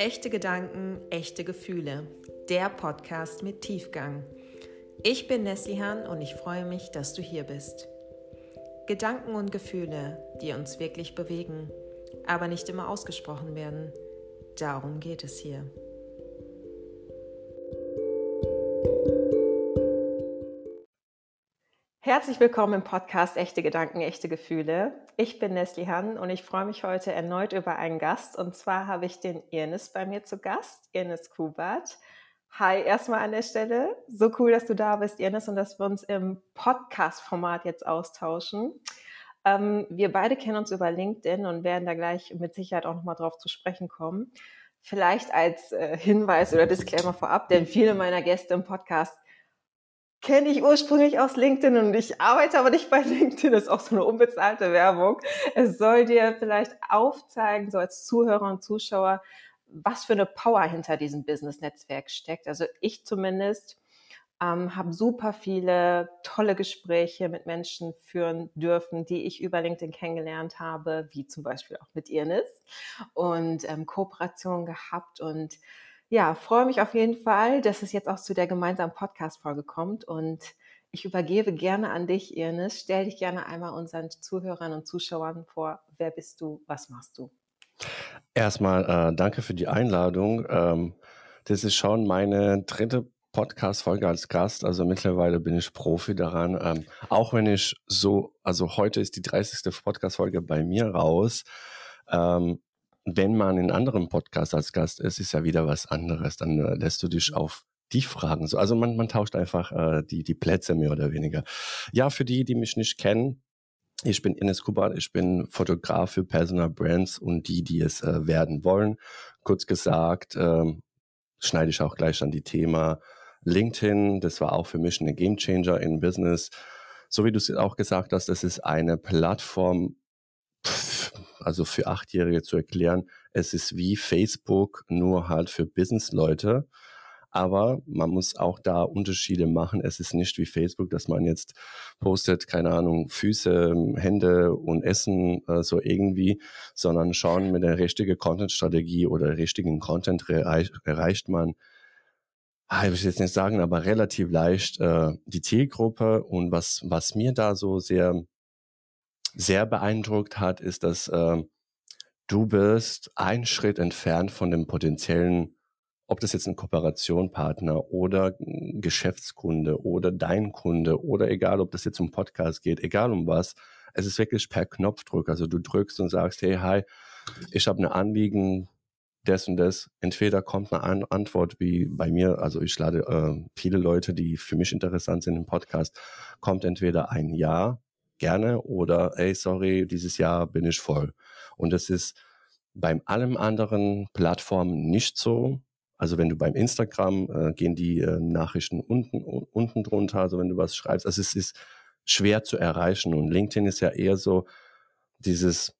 Echte Gedanken, echte Gefühle. Der Podcast mit Tiefgang. Ich bin Neslihan und ich freue mich, dass du hier bist. Gedanken und Gefühle, die uns wirklich bewegen, aber nicht immer ausgesprochen werden. Darum geht es hier. Herzlich willkommen im Podcast Echte Gedanken, echte Gefühle. Ich bin Nesli Han und ich freue mich heute erneut über einen Gast. Und zwar habe ich den Irnis bei mir zu Gast, Irnis Kubat. Hi, erstmal an der Stelle. So cool, dass du da bist, Irnis, und dass wir uns im Podcast-Format jetzt austauschen. Ähm, wir beide kennen uns über LinkedIn und werden da gleich mit Sicherheit auch nochmal drauf zu sprechen kommen. Vielleicht als äh, Hinweis oder Disclaimer vorab, denn viele meiner Gäste im Podcast kenne ich ursprünglich aus LinkedIn und ich arbeite aber nicht bei LinkedIn. Das ist auch so eine unbezahlte Werbung. Es soll dir vielleicht aufzeigen, so als Zuhörer und Zuschauer, was für eine Power hinter diesem Business-Netzwerk steckt. Also ich zumindest ähm, habe super viele tolle Gespräche mit Menschen führen dürfen, die ich über LinkedIn kennengelernt habe, wie zum Beispiel auch mit Irnis und ähm, Kooperationen gehabt und ja, freue mich auf jeden Fall, dass es jetzt auch zu der gemeinsamen Podcast-Folge kommt und ich übergebe gerne an dich, Irnis. Stell dich gerne einmal unseren Zuhörern und Zuschauern vor. Wer bist du? Was machst du? Erstmal äh, danke für die Einladung. Ähm, das ist schon meine dritte Podcast-Folge als Gast. Also mittlerweile bin ich Profi daran. Ähm, auch wenn ich so, also heute ist die 30. Podcast-Folge bei mir raus. Ähm, wenn man in anderen Podcasts als Gast ist, ist ja wieder was anderes. Dann äh, lässt du dich auf die Fragen so. Also man, man tauscht einfach äh, die, die Plätze mehr oder weniger. Ja, für die, die mich nicht kennen, ich bin Ines Kubat, ich bin Fotograf für Personal Brands und die, die es äh, werden wollen. Kurz gesagt, ähm, schneide ich auch gleich an die Thema LinkedIn. Das war auch für mich ein Gamechanger in Business. So wie du es auch gesagt hast, das ist eine Plattform, also für Achtjährige zu erklären, es ist wie Facebook, nur halt für Businessleute. Aber man muss auch da Unterschiede machen. Es ist nicht wie Facebook, dass man jetzt postet, keine Ahnung, Füße, Hände und Essen äh, so irgendwie, sondern schon mit der richtigen Content-Strategie oder richtigen Content erreich, erreicht man, ah, ich will jetzt nicht sagen, aber relativ leicht äh, die Zielgruppe. Und was, was mir da so sehr sehr beeindruckt hat, ist, dass äh, du bist ein Schritt entfernt von dem potenziellen, ob das jetzt ein Kooperationpartner oder ein Geschäftskunde oder dein Kunde oder egal, ob das jetzt um Podcast geht, egal um was, es ist wirklich per Knopfdruck. Also du drückst und sagst, hey, hi, ich habe eine Anliegen, das und das. Entweder kommt eine An Antwort wie bei mir, also ich lade äh, viele Leute, die für mich interessant sind im Podcast, kommt entweder ein Ja gerne oder ey, sorry, dieses Jahr bin ich voll. Und das ist beim allem anderen Plattformen nicht so. Also wenn du beim Instagram äh, gehen die äh, Nachrichten unten unten drunter, also wenn du was schreibst, also es ist schwer zu erreichen und LinkedIn ist ja eher so dieses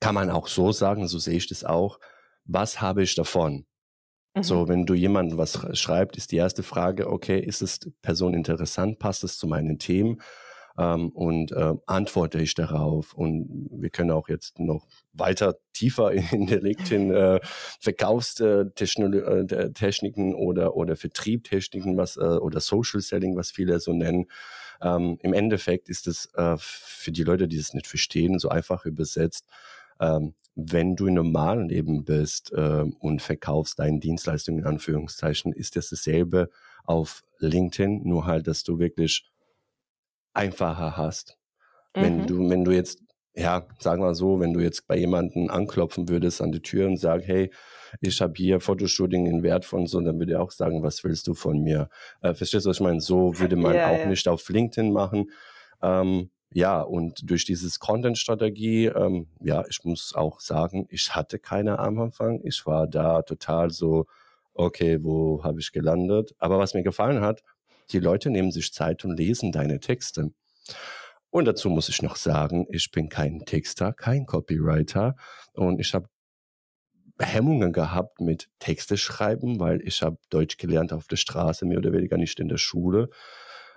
kann man auch so sagen, so sehe ich das auch. Was habe ich davon? Mhm. So, wenn du jemandem was schreibt, ist die erste Frage, okay, ist es Person interessant, passt es zu meinen Themen? Ähm, und äh, antworte ich darauf. Und wir können auch jetzt noch weiter tiefer in der LinkedIn äh, Verkaufstechniken äh, oder, oder Vertriebtechniken was, äh, oder Social Selling, was viele so nennen. Ähm, Im Endeffekt ist es äh, für die Leute, die es nicht verstehen, so einfach übersetzt. Ähm, wenn du im normalen Leben bist äh, und verkaufst deine Dienstleistungen in Anführungszeichen, ist das dasselbe auf LinkedIn, nur halt, dass du wirklich einfacher hast. Mhm. Wenn du, wenn du jetzt, ja, sagen wir so, wenn du jetzt bei jemandem anklopfen würdest an die Tür und sagst, hey, ich habe hier Fotoshooting in Wert von so, dann würde er auch sagen, was willst du von mir? Äh, verstehst du, was ich meine? So würde man ja, auch ja. nicht auf LinkedIn machen. Ähm, ja, und durch dieses Content-Strategie, ähm, ja, ich muss auch sagen, ich hatte keine am Anfang. Ich war da total so, okay, wo habe ich gelandet? Aber was mir gefallen hat, die Leute nehmen sich Zeit und lesen deine Texte. Und dazu muss ich noch sagen, ich bin kein Texter, kein Copywriter und ich habe Hemmungen gehabt mit Texte schreiben, weil ich habe Deutsch gelernt auf der Straße, mehr oder weniger nicht in der Schule.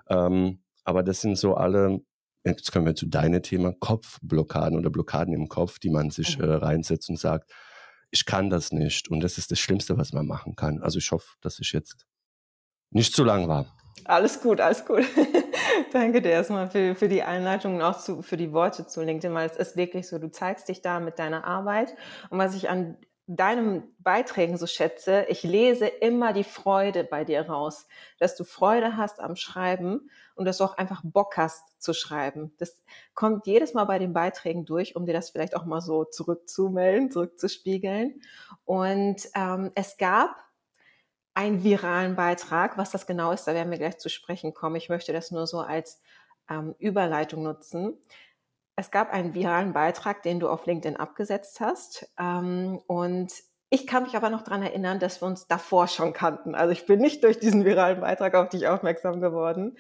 Ähm, aber das sind so alle, jetzt kommen wir zu deinem Thema, Kopfblockaden oder Blockaden im Kopf, die man sich mhm. äh, reinsetzt und sagt, ich kann das nicht. Und das ist das Schlimmste, was man machen kann. Also ich hoffe, dass ich jetzt nicht zu lang war. Alles gut, alles gut. Danke dir erstmal für, für die Einleitung und auch zu, für die Worte zu LinkedIn, weil es ist wirklich so, du zeigst dich da mit deiner Arbeit. Und was ich an deinen Beiträgen so schätze, ich lese immer die Freude bei dir raus, dass du Freude hast am Schreiben und dass du auch einfach Bock hast zu schreiben. Das kommt jedes Mal bei den Beiträgen durch, um dir das vielleicht auch mal so zurückzumelden, zurückzuspiegeln. Und ähm, es gab einen viralen Beitrag. Was das genau ist, da werden wir gleich zu sprechen kommen. Ich möchte das nur so als ähm, Überleitung nutzen. Es gab einen viralen Beitrag, den du auf LinkedIn abgesetzt hast. Ähm, und ich kann mich aber noch daran erinnern, dass wir uns davor schon kannten. Also ich bin nicht durch diesen viralen Beitrag auf dich aufmerksam geworden.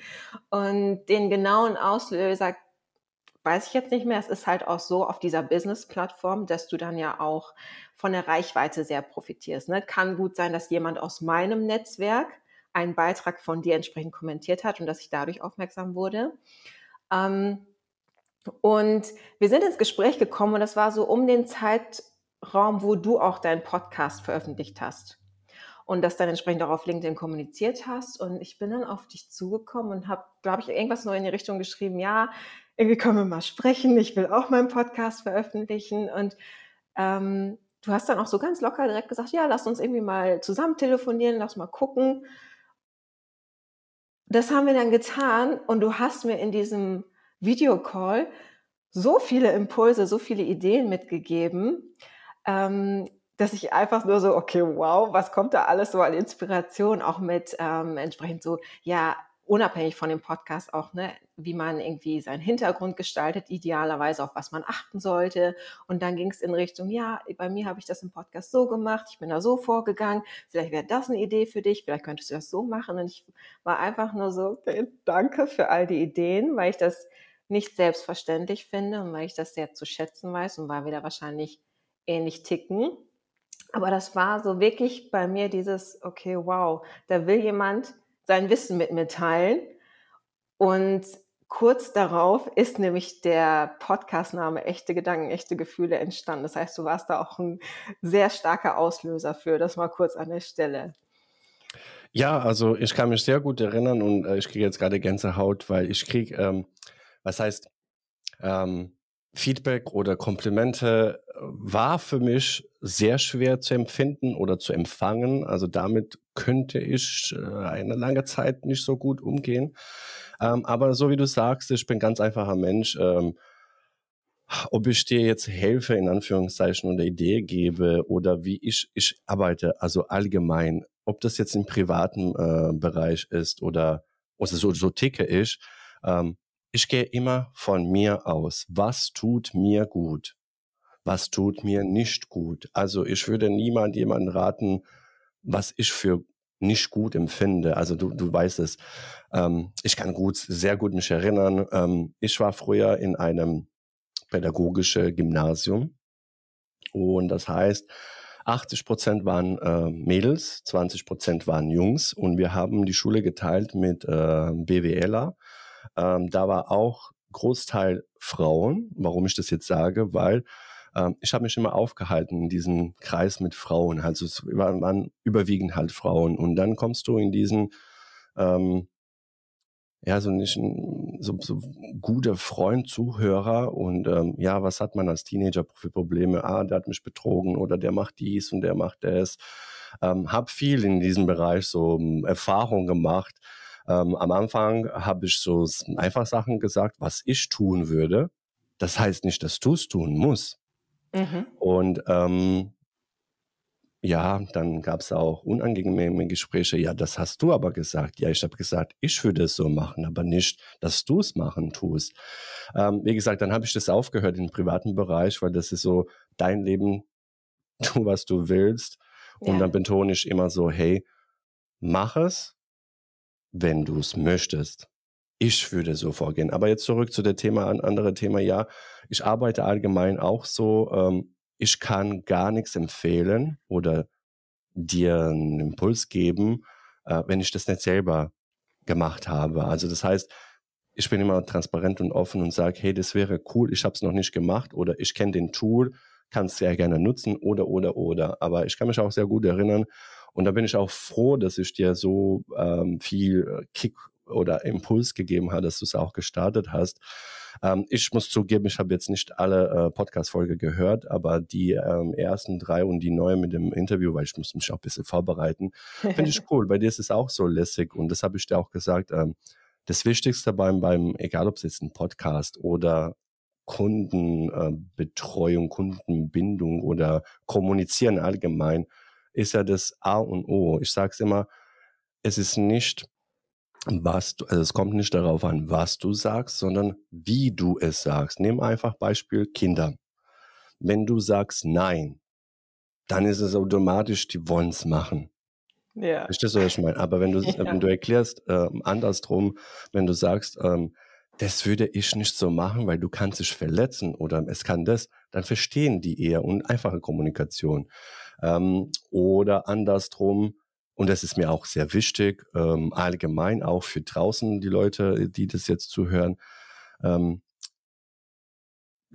Und den genauen Auslöser weiß ich jetzt nicht mehr. Es ist halt auch so auf dieser Business-Plattform, dass du dann ja auch von der Reichweite sehr profitierst. Ne? Kann gut sein, dass jemand aus meinem Netzwerk einen Beitrag von dir entsprechend kommentiert hat und dass ich dadurch aufmerksam wurde. Ähm, und wir sind ins Gespräch gekommen und das war so um den Zeitraum, wo du auch deinen Podcast veröffentlicht hast und das dann entsprechend auch auf LinkedIn kommuniziert hast. Und ich bin dann auf dich zugekommen und habe, glaube ich, irgendwas nur in die Richtung geschrieben, ja, irgendwie können wir mal sprechen, ich will auch meinen Podcast veröffentlichen. Und ähm, du hast dann auch so ganz locker direkt gesagt, ja, lass uns irgendwie mal zusammen telefonieren, lass mal gucken. Das haben wir dann getan und du hast mir in diesem Videocall so viele Impulse, so viele Ideen mitgegeben, ähm, dass ich einfach nur so, okay, wow, was kommt da alles so an Inspiration, auch mit ähm, entsprechend so, ja, unabhängig von dem Podcast auch, ne, wie man irgendwie seinen Hintergrund gestaltet, idealerweise auf was man achten sollte. Und dann ging es in Richtung, ja, bei mir habe ich das im Podcast so gemacht, ich bin da so vorgegangen, vielleicht wäre das eine Idee für dich, vielleicht könntest du das so machen. Und ich war einfach nur so, okay, danke für all die Ideen, weil ich das nicht selbstverständlich finde und weil ich das sehr zu schätzen weiß und weil wir da wahrscheinlich ähnlich ticken. Aber das war so wirklich bei mir dieses, okay, wow, da will jemand sein Wissen mit mir teilen. Und kurz darauf ist nämlich der Podcastname Echte Gedanken, echte Gefühle entstanden. Das heißt, du warst da auch ein sehr starker Auslöser für. Das mal kurz an der Stelle. Ja, also ich kann mich sehr gut erinnern und äh, ich kriege jetzt gerade Gänsehaut, weil ich kriege, ähm, was heißt, ähm, Feedback oder Komplimente äh, war für mich sehr schwer zu empfinden oder zu empfangen. Also damit könnte ich äh, eine lange Zeit nicht so gut umgehen. Ähm, aber so wie du sagst, ich bin ganz einfacher Mensch. Ähm, ob ich dir jetzt helfe, in Anführungszeichen, oder Idee gebe oder wie ich, ich arbeite, also allgemein, ob das jetzt im privaten äh, Bereich ist oder, oder so, so ticke ich, ähm, ich gehe immer von mir aus. Was tut mir gut? Was tut mir nicht gut? Also ich würde niemand jemanden raten, was ich für nicht gut empfinde. Also du, du weißt es. Ähm, ich kann gut, sehr gut mich erinnern. Ähm, ich war früher in einem pädagogischen Gymnasium und das heißt, 80 Prozent waren äh, Mädels, 20 Prozent waren Jungs und wir haben die Schule geteilt mit äh, BWLer ähm, da war auch Großteil Frauen. Warum ich das jetzt sage, weil ähm, ich habe mich immer aufgehalten in diesem Kreis mit Frauen. Also es waren, waren überwiegend halt Frauen. Und dann kommst du in diesen ähm, ja, so nicht so, so guter Freund, Zuhörer und ähm, ja, was hat man als Teenager für Probleme? Ah, der hat mich betrogen oder der macht dies und der macht das. Ähm, hab viel in diesem Bereich so ähm, Erfahrung gemacht ähm, am Anfang habe ich so einfach Sachen gesagt, was ich tun würde. Das heißt nicht, dass du es tun musst. Mhm. Und ähm, ja, dann gab es auch unangenehme Gespräche. Ja, das hast du aber gesagt. Ja, ich habe gesagt, ich würde es so machen, aber nicht, dass du es machen tust. Ähm, wie gesagt, dann habe ich das aufgehört im privaten Bereich, weil das ist so dein Leben, tu was du willst. Und ja. dann betone ich immer so, hey, mach es, wenn du es möchtest. Ich würde so vorgehen. Aber jetzt zurück zu dem Thema, ein anderes Thema. Ja, ich arbeite allgemein auch so. Ähm, ich kann gar nichts empfehlen oder dir einen Impuls geben, äh, wenn ich das nicht selber gemacht habe. Also das heißt, ich bin immer transparent und offen und sage, hey, das wäre cool, ich habe es noch nicht gemacht oder ich kenne den Tool, kann es sehr gerne nutzen oder, oder, oder. Aber ich kann mich auch sehr gut erinnern und da bin ich auch froh, dass ich dir so ähm, viel äh, Kick oder Impuls gegeben habe, dass du es auch gestartet hast. Ähm, ich muss zugeben, ich habe jetzt nicht alle äh, Podcast-Folge gehört, aber die ähm, ersten drei und die neue mit dem Interview, weil ich muss mich auch ein bisschen vorbereiten, finde ich cool. Bei dir ist es auch so lässig und das habe ich dir auch gesagt. Ähm, das Wichtigste beim, beim, egal ob es jetzt ein Podcast oder Kundenbetreuung, äh, Kundenbindung oder Kommunizieren allgemein, ist ja das A und O. Ich sage es immer, es ist nicht, was du, also es kommt nicht darauf an, was du sagst, sondern wie du es sagst. Nimm einfach Beispiel Kinder. Wenn du sagst Nein, dann ist es automatisch, die wollen es machen. Ja. Verstehst du, was ich meine? Aber wenn du, ja. wenn du erklärst, äh, andersrum, wenn du sagst, ähm, das würde ich nicht so machen, weil du kannst dich verletzen oder es kann das, dann verstehen die eher und einfache Kommunikation. Ähm, oder andersrum, und das ist mir auch sehr wichtig, ähm, allgemein auch für draußen die Leute, die das jetzt zuhören. Ähm,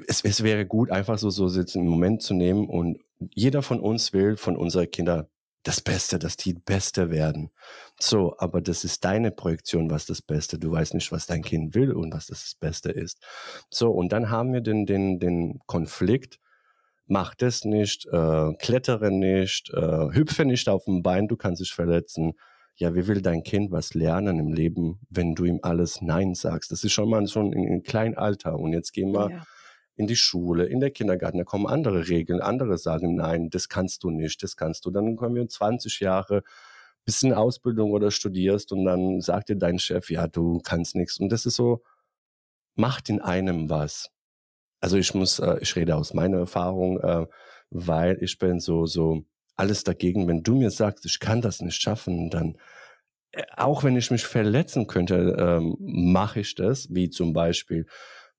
es, es wäre gut, einfach so, so jetzt einen Moment zu nehmen und jeder von uns will von unseren Kindern das Beste, dass die Beste werden. So, aber das ist deine Projektion, was das Beste. Du weißt nicht, was dein Kind will und was das Beste ist. So, und dann haben wir den, den, den Konflikt. Mach das nicht, äh, klettere nicht, äh, hüpfe nicht auf dem Bein, du kannst dich verletzen. Ja, wie will dein Kind was lernen im Leben, wenn du ihm alles Nein sagst? Das ist schon mal schon in, in kleinem Alter. Und jetzt gehen wir ja in die Schule, in der Kindergarten, da kommen andere Regeln, andere sagen, nein, das kannst du nicht, das kannst du. Dann kommen wir 20 Jahre, bisschen Ausbildung oder studierst und dann sagt dir dein Chef, ja, du kannst nichts. Und das ist so, macht in einem was. Also ich muss, äh, ich rede aus meiner Erfahrung, äh, weil ich bin so, so alles dagegen. Wenn du mir sagst, ich kann das nicht schaffen, dann äh, auch wenn ich mich verletzen könnte, ähm, mache ich das, wie zum Beispiel,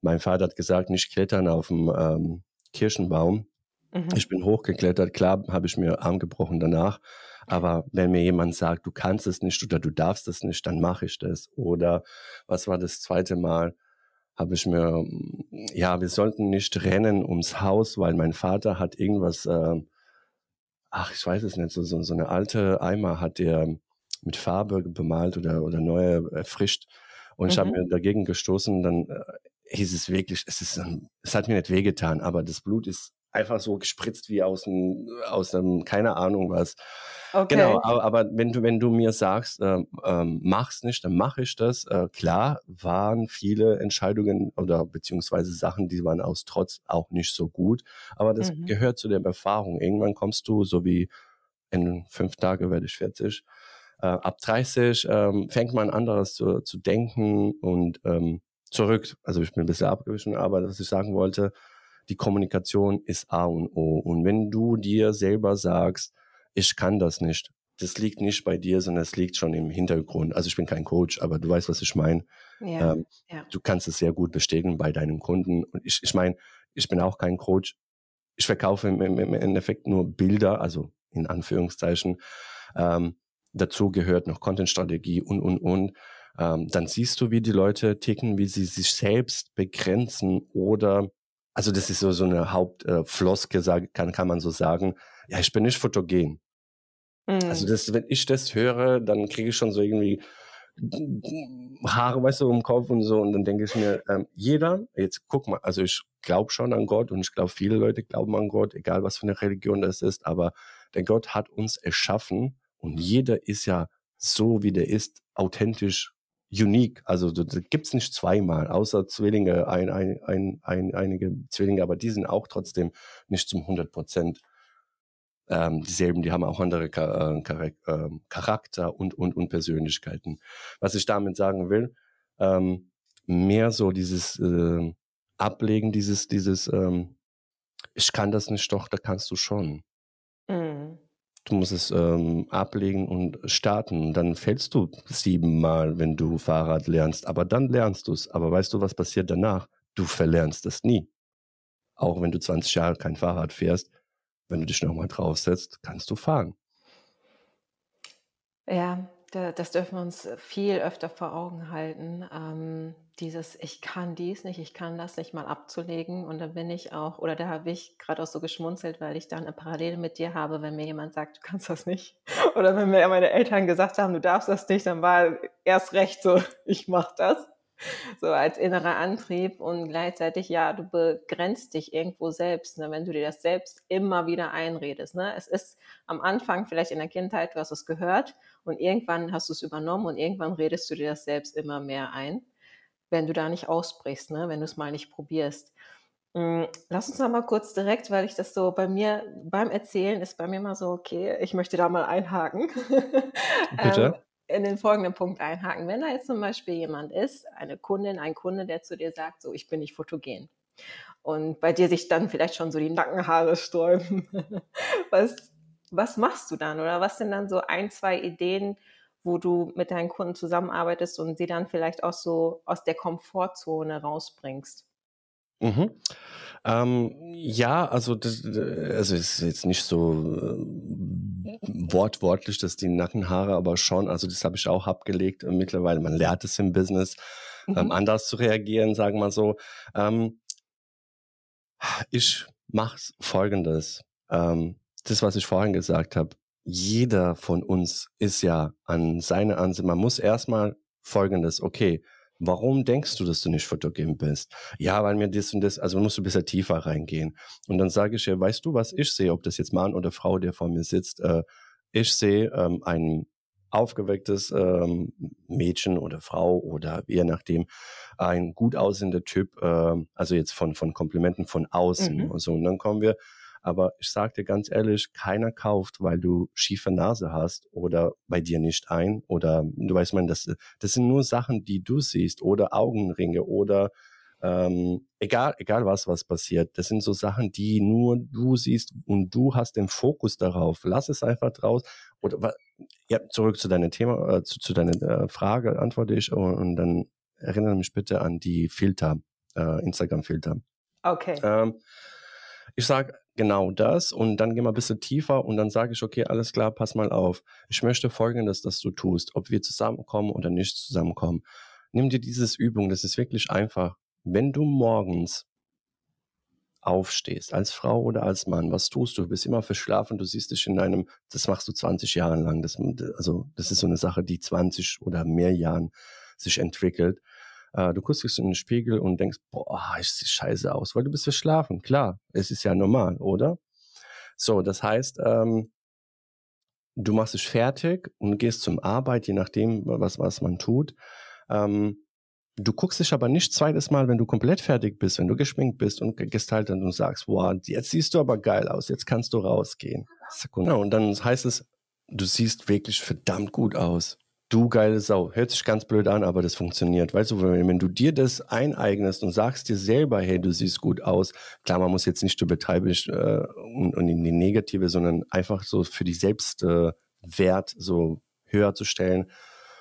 mein Vater hat gesagt, nicht klettern auf dem ähm, Kirschenbaum. Mhm. Ich bin hochgeklettert, klar habe ich mir Arm gebrochen danach. Aber wenn mir jemand sagt, du kannst es nicht oder du darfst es nicht, dann mache ich das. Oder was war das zweite Mal? Habe ich mir, ja, wir sollten nicht rennen ums Haus, weil mein Vater hat irgendwas, äh, ach, ich weiß es nicht, so, so, so eine alte Eimer hat der mit Farbe bemalt oder, oder neu erfrischt. Und mhm. ich habe mir dagegen gestoßen, dann äh, hieß es wirklich, es ist, es hat mir nicht wehgetan, aber das Blut ist einfach so gespritzt wie aus einem, aus einem, keine Ahnung was. Okay. Genau, aber, aber, wenn du, wenn du mir sagst, äh, ähm, mach's nicht, dann mache ich das. Äh, klar, waren viele Entscheidungen oder beziehungsweise Sachen, die waren aus Trotz auch nicht so gut, aber das mhm. gehört zu der Erfahrung. Irgendwann kommst du, so wie in fünf Tagen werde ich 40, äh, ab 30 ähm, fängt man anderes zu, zu denken und ähm, zurück. Also ich bin ein bisschen abgewichen, aber was ich sagen wollte, die Kommunikation ist A und O. Und wenn du dir selber sagst, ich kann das nicht, das liegt nicht bei dir, sondern es liegt schon im Hintergrund. Also ich bin kein Coach, aber du weißt, was ich meine. Ja, ähm, ja. Du kannst es sehr gut bestätigen bei deinen Kunden. Und ich, ich meine, ich bin auch kein Coach. Ich verkaufe im, im Endeffekt nur Bilder, also in Anführungszeichen. Ähm, dazu gehört noch Content-Strategie und, und, und ähm, dann siehst du, wie die Leute ticken, wie sie sich selbst begrenzen oder, also das ist so, so eine Hauptfloske, äh, kann, kann man so sagen, ja, ich bin nicht fotogen. Also mhm. Also das, wenn ich das höre, dann kriege ich schon so irgendwie Haare, weißt du, im Kopf und so. Und dann denke ich mir, ähm, jeder, jetzt guck mal, also ich glaube schon an Gott und ich glaube, viele Leute glauben an Gott, egal was für eine Religion das ist, aber der Gott hat uns erschaffen und jeder ist ja so, wie der ist, authentisch unique. Also das gibt es nicht zweimal, außer Zwillinge, ein, ein, ein, ein, einige Zwillinge, aber die sind auch trotzdem nicht zum 100 Prozent ähm, dieselben. Die haben auch andere äh, ähm, Charakter und, und, und Persönlichkeiten. Was ich damit sagen will, ähm, mehr so dieses äh, Ablegen, dieses, dieses, ähm, ich kann das nicht, doch, da kannst du schon. Mhm. Du musst es ähm, ablegen und starten. Dann fällst du siebenmal, wenn du Fahrrad lernst. Aber dann lernst du es. Aber weißt du, was passiert danach? Du verlernst es nie. Auch wenn du 20 Jahre kein Fahrrad fährst, wenn du dich nochmal draufsetzt, kannst du fahren. Ja, das dürfen wir uns viel öfter vor Augen halten. Ähm, dieses Ich kann dies nicht, ich kann das nicht mal abzulegen. Und da bin ich auch, oder da habe ich gerade auch so geschmunzelt, weil ich da eine Parallele mit dir habe, wenn mir jemand sagt, du kannst das nicht. Oder wenn mir meine Eltern gesagt haben, du darfst das nicht, dann war erst recht so, ich mache das so als innerer Antrieb und gleichzeitig, ja, du begrenzt dich irgendwo selbst, ne, wenn du dir das selbst immer wieder einredest. Ne? Es ist am Anfang vielleicht in der Kindheit, du hast es gehört und irgendwann hast du es übernommen und irgendwann redest du dir das selbst immer mehr ein, wenn du da nicht ausbrichst, ne? wenn du es mal nicht probierst. Hm, lass uns noch mal kurz direkt, weil ich das so bei mir beim Erzählen ist bei mir mal so, okay, ich möchte da mal einhaken. Bitte? In den folgenden Punkt einhaken. Wenn da jetzt zum Beispiel jemand ist, eine Kundin, ein Kunde, der zu dir sagt, so, ich bin nicht fotogen. Und bei dir sich dann vielleicht schon so die Nackenhaare sträuben. was, was machst du dann? Oder was sind dann so ein, zwei Ideen, wo du mit deinen Kunden zusammenarbeitest und sie dann vielleicht auch so aus der Komfortzone rausbringst? Mhm. Ähm, ja, also das, also es ist jetzt nicht so äh, wortwörtlich, dass die Nackenhaare, aber schon, also das habe ich auch abgelegt. Und mittlerweile, man lernt es im Business, ähm, mhm. ähm, anders zu reagieren, sagen wir so. Ähm, ich mache folgendes. Ähm, das, was ich vorhin gesagt habe. Jeder von uns ist ja an seine Ansicht. Man muss erstmal folgendes, okay, Warum denkst du, dass du nicht fotogen bist? Ja, weil mir das und das, also musst du ein bisschen tiefer reingehen. Und dann sage ich ihr, weißt du, was ich sehe, ob das jetzt Mann oder Frau, der vor mir sitzt, äh, ich sehe ähm, ein aufgewecktes ähm, Mädchen oder Frau oder je nachdem ein gut aussehender Typ, äh, also jetzt von, von Komplimenten von außen. Mhm. Und, so. und dann kommen wir aber ich sage dir ganz ehrlich, keiner kauft, weil du schiefe Nase hast oder bei dir nicht ein. Oder du weißt, man, das, das sind nur Sachen, die du siehst oder Augenringe oder ähm, egal, egal was, was passiert. Das sind so Sachen, die nur du siehst und du hast den Fokus darauf. Lass es einfach draus. Oder ja, zurück zu deinem Thema, äh, zu, zu deiner äh, Frage antworte ich und, und, dann erinnere mich bitte an die Filter, äh, Instagram-Filter. Okay. Ähm, ich sage genau das und dann gehen wir ein bisschen tiefer und dann sage ich, okay, alles klar, pass mal auf. Ich möchte folgendes, dass du tust, ob wir zusammenkommen oder nicht zusammenkommen. Nimm dir dieses Übung, das ist wirklich einfach. Wenn du morgens aufstehst, als Frau oder als Mann, was tust du? Du bist immer verschlafen, du siehst dich in einem, das machst du 20 Jahre lang. Das, also, das ist so eine Sache, die 20 oder mehr Jahren sich entwickelt. Äh, du guckst dich in den Spiegel und denkst, boah, ich sehe scheiße aus, weil du bist verschlafen. Klar, es ist ja normal, oder? So, das heißt, ähm, du machst dich fertig und gehst zum Arbeit, je nachdem, was, was man tut. Ähm, du guckst dich aber nicht zweites Mal, wenn du komplett fertig bist, wenn du geschminkt bist und gestylt und sagst, wow, jetzt siehst du aber geil aus, jetzt kannst du rausgehen. Sekunde. und dann heißt es, du siehst wirklich verdammt gut aus. Du geile Sau. Hört sich ganz blöd an, aber das funktioniert. Weißt du, wenn, wenn du dir das eineignest und sagst dir selber, hey, du siehst gut aus, klar, man muss jetzt nicht übertreiben äh, und, und, in die Negative, sondern einfach so für die Selbstwert äh, so höher zu stellen.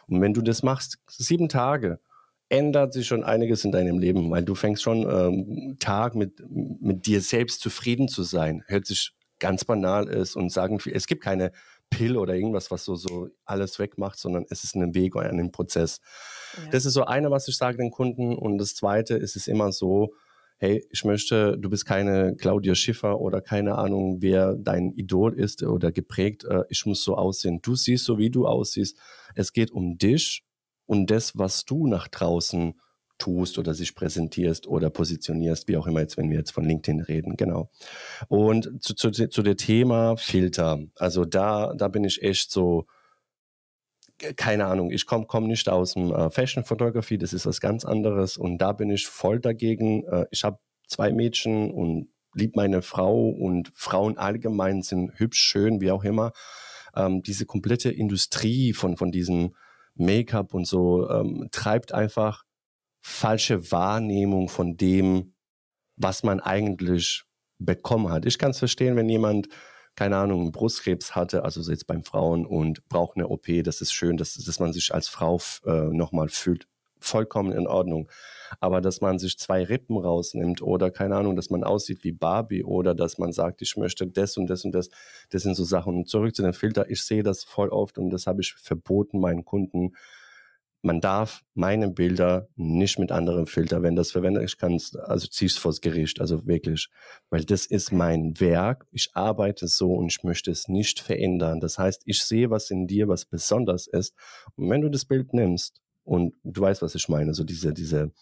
Und wenn du das machst, sieben Tage, ändert sich schon einiges in deinem Leben, weil du fängst schon ähm, Tag mit, mit dir selbst zufrieden zu sein. Hört sich ganz banal ist und sagen, es gibt keine Pill oder irgendwas, was so, so alles wegmacht, sondern es ist ein Weg oder ein Prozess. Ja. Das ist so eine, was ich sage den Kunden. Und das zweite ist es immer so, hey, ich möchte, du bist keine Claudia Schiffer oder keine Ahnung, wer dein Idol ist oder geprägt, äh, ich muss so aussehen. Du siehst so, wie du aussiehst. Es geht um dich und das, was du nach draußen tust oder sich präsentierst oder positionierst, wie auch immer jetzt, wenn wir jetzt von LinkedIn reden, genau. Und zu, zu, zu dem Thema Filter, also da, da bin ich echt so, keine Ahnung, ich komme komm nicht aus dem äh, Fashion Photography, das ist was ganz anderes und da bin ich voll dagegen. Äh, ich habe zwei Mädchen und lieb meine Frau und Frauen allgemein sind hübsch, schön, wie auch immer. Ähm, diese komplette Industrie von, von diesem Make-up und so ähm, treibt einfach falsche Wahrnehmung von dem, was man eigentlich bekommen hat. Ich kann es verstehen, wenn jemand, keine Ahnung, Brustkrebs hatte, also jetzt beim Frauen und braucht eine OP, das ist schön, dass, dass man sich als Frau äh, nochmal fühlt, vollkommen in Ordnung. Aber dass man sich zwei Rippen rausnimmt oder keine Ahnung, dass man aussieht wie Barbie oder dass man sagt, ich möchte das und das und das, das sind so Sachen. Und zurück zu den Filter, ich sehe das voll oft und das habe ich verboten meinen Kunden. Man darf meine Bilder nicht mit anderen Filtern, wenn das verwendet, ich kann es, also ziehe es vors Gericht, also wirklich, weil das ist mein Werk, ich arbeite so und ich möchte es nicht verändern. Das heißt, ich sehe was in dir, was besonders ist. Und wenn du das Bild nimmst und du weißt, was ich meine, so diese, diese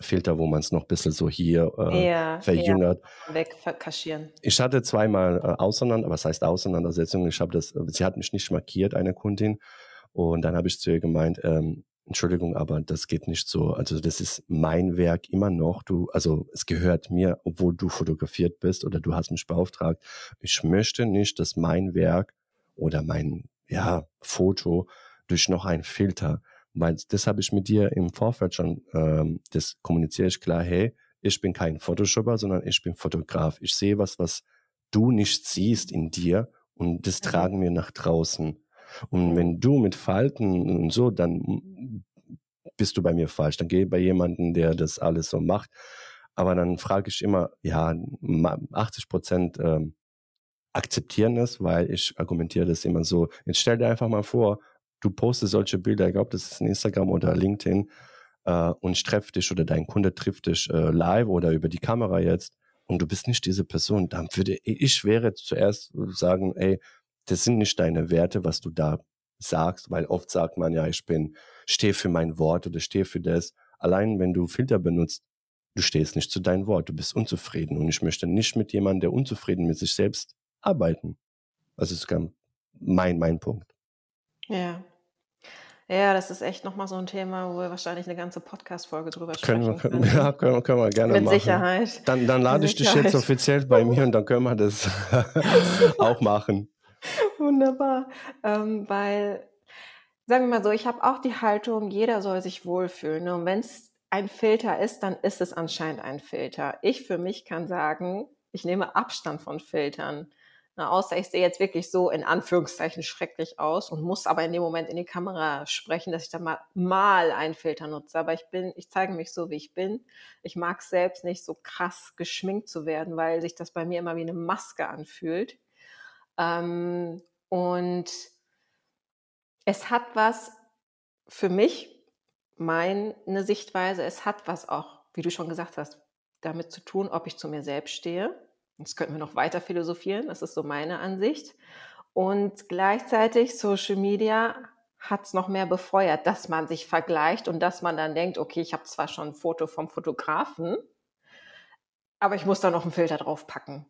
Filter, wo man es noch ein bisschen so hier äh, ja, verjüngert. Ja, wegkaschieren. Ich hatte zweimal äh, Auseinander, was heißt Auseinandersetzung? Ich habe das, sie hat mich nicht markiert, eine Kundin. Und dann habe ich zu ihr gemeint, ähm, Entschuldigung, aber das geht nicht so. Also das ist mein Werk immer noch. Du, also es gehört mir, obwohl du fotografiert bist oder du hast mich beauftragt. Ich möchte nicht, dass mein Werk oder mein ja Foto durch noch einen Filter weil das habe ich mit dir im Vorfeld schon, ähm, das kommuniziere ich klar, hey, ich bin kein Photoshopper, sondern ich bin Fotograf. Ich sehe was, was du nicht siehst in dir und das mhm. tragen wir nach draußen. Und wenn du mit Falten und so, dann bist du bei mir falsch. Dann geh bei jemandem, der das alles so macht. Aber dann frage ich immer, ja, 80 Prozent ähm, akzeptieren es, weil ich argumentiere das immer so. Jetzt stell dir einfach mal vor, du postest solche Bilder, ich glaube, das ist in Instagram oder LinkedIn, äh, und ich treffe dich oder dein Kunde trifft dich äh, live oder über die Kamera jetzt und du bist nicht diese Person, dann würde ich wäre zuerst sagen, ey, das sind nicht deine Werte, was du da sagst, weil oft sagt man ja, ich bin, stehe für mein Wort oder stehe für das. Allein wenn du Filter benutzt, du stehst nicht zu deinem Wort, du bist unzufrieden und ich möchte nicht mit jemandem, der unzufrieden mit sich selbst arbeiten. Das ist mein, mein Punkt. Ja. Ja, das ist echt nochmal so ein Thema, wo wir wahrscheinlich eine ganze Podcast-Folge drüber sprechen können. können. Ja, können, können wir gerne Mit machen. Mit Sicherheit. Dann, dann lade ich dich jetzt offiziell bei mir und dann können wir das auch machen. Wunderbar. Ähm, weil, sagen wir mal so, ich habe auch die Haltung, jeder soll sich wohlfühlen. Und wenn es ein Filter ist, dann ist es anscheinend ein Filter. Ich für mich kann sagen, ich nehme Abstand von Filtern. Na, außer ich sehe jetzt wirklich so in Anführungszeichen schrecklich aus und muss aber in dem Moment in die Kamera sprechen, dass ich dann mal, mal einen Filter nutze. Aber ich bin, ich zeige mich so, wie ich bin. Ich mag es selbst nicht so krass geschminkt zu werden, weil sich das bei mir immer wie eine Maske anfühlt. Ähm, und es hat was für mich, meine Sichtweise, es hat was auch, wie du schon gesagt hast, damit zu tun, ob ich zu mir selbst stehe Jetzt könnten wir noch weiter philosophieren, das ist so meine Ansicht. Und gleichzeitig Social Media hat es noch mehr befeuert, dass man sich vergleicht und dass man dann denkt, okay, ich habe zwar schon ein Foto vom Fotografen, aber ich muss da noch einen Filter drauf packen.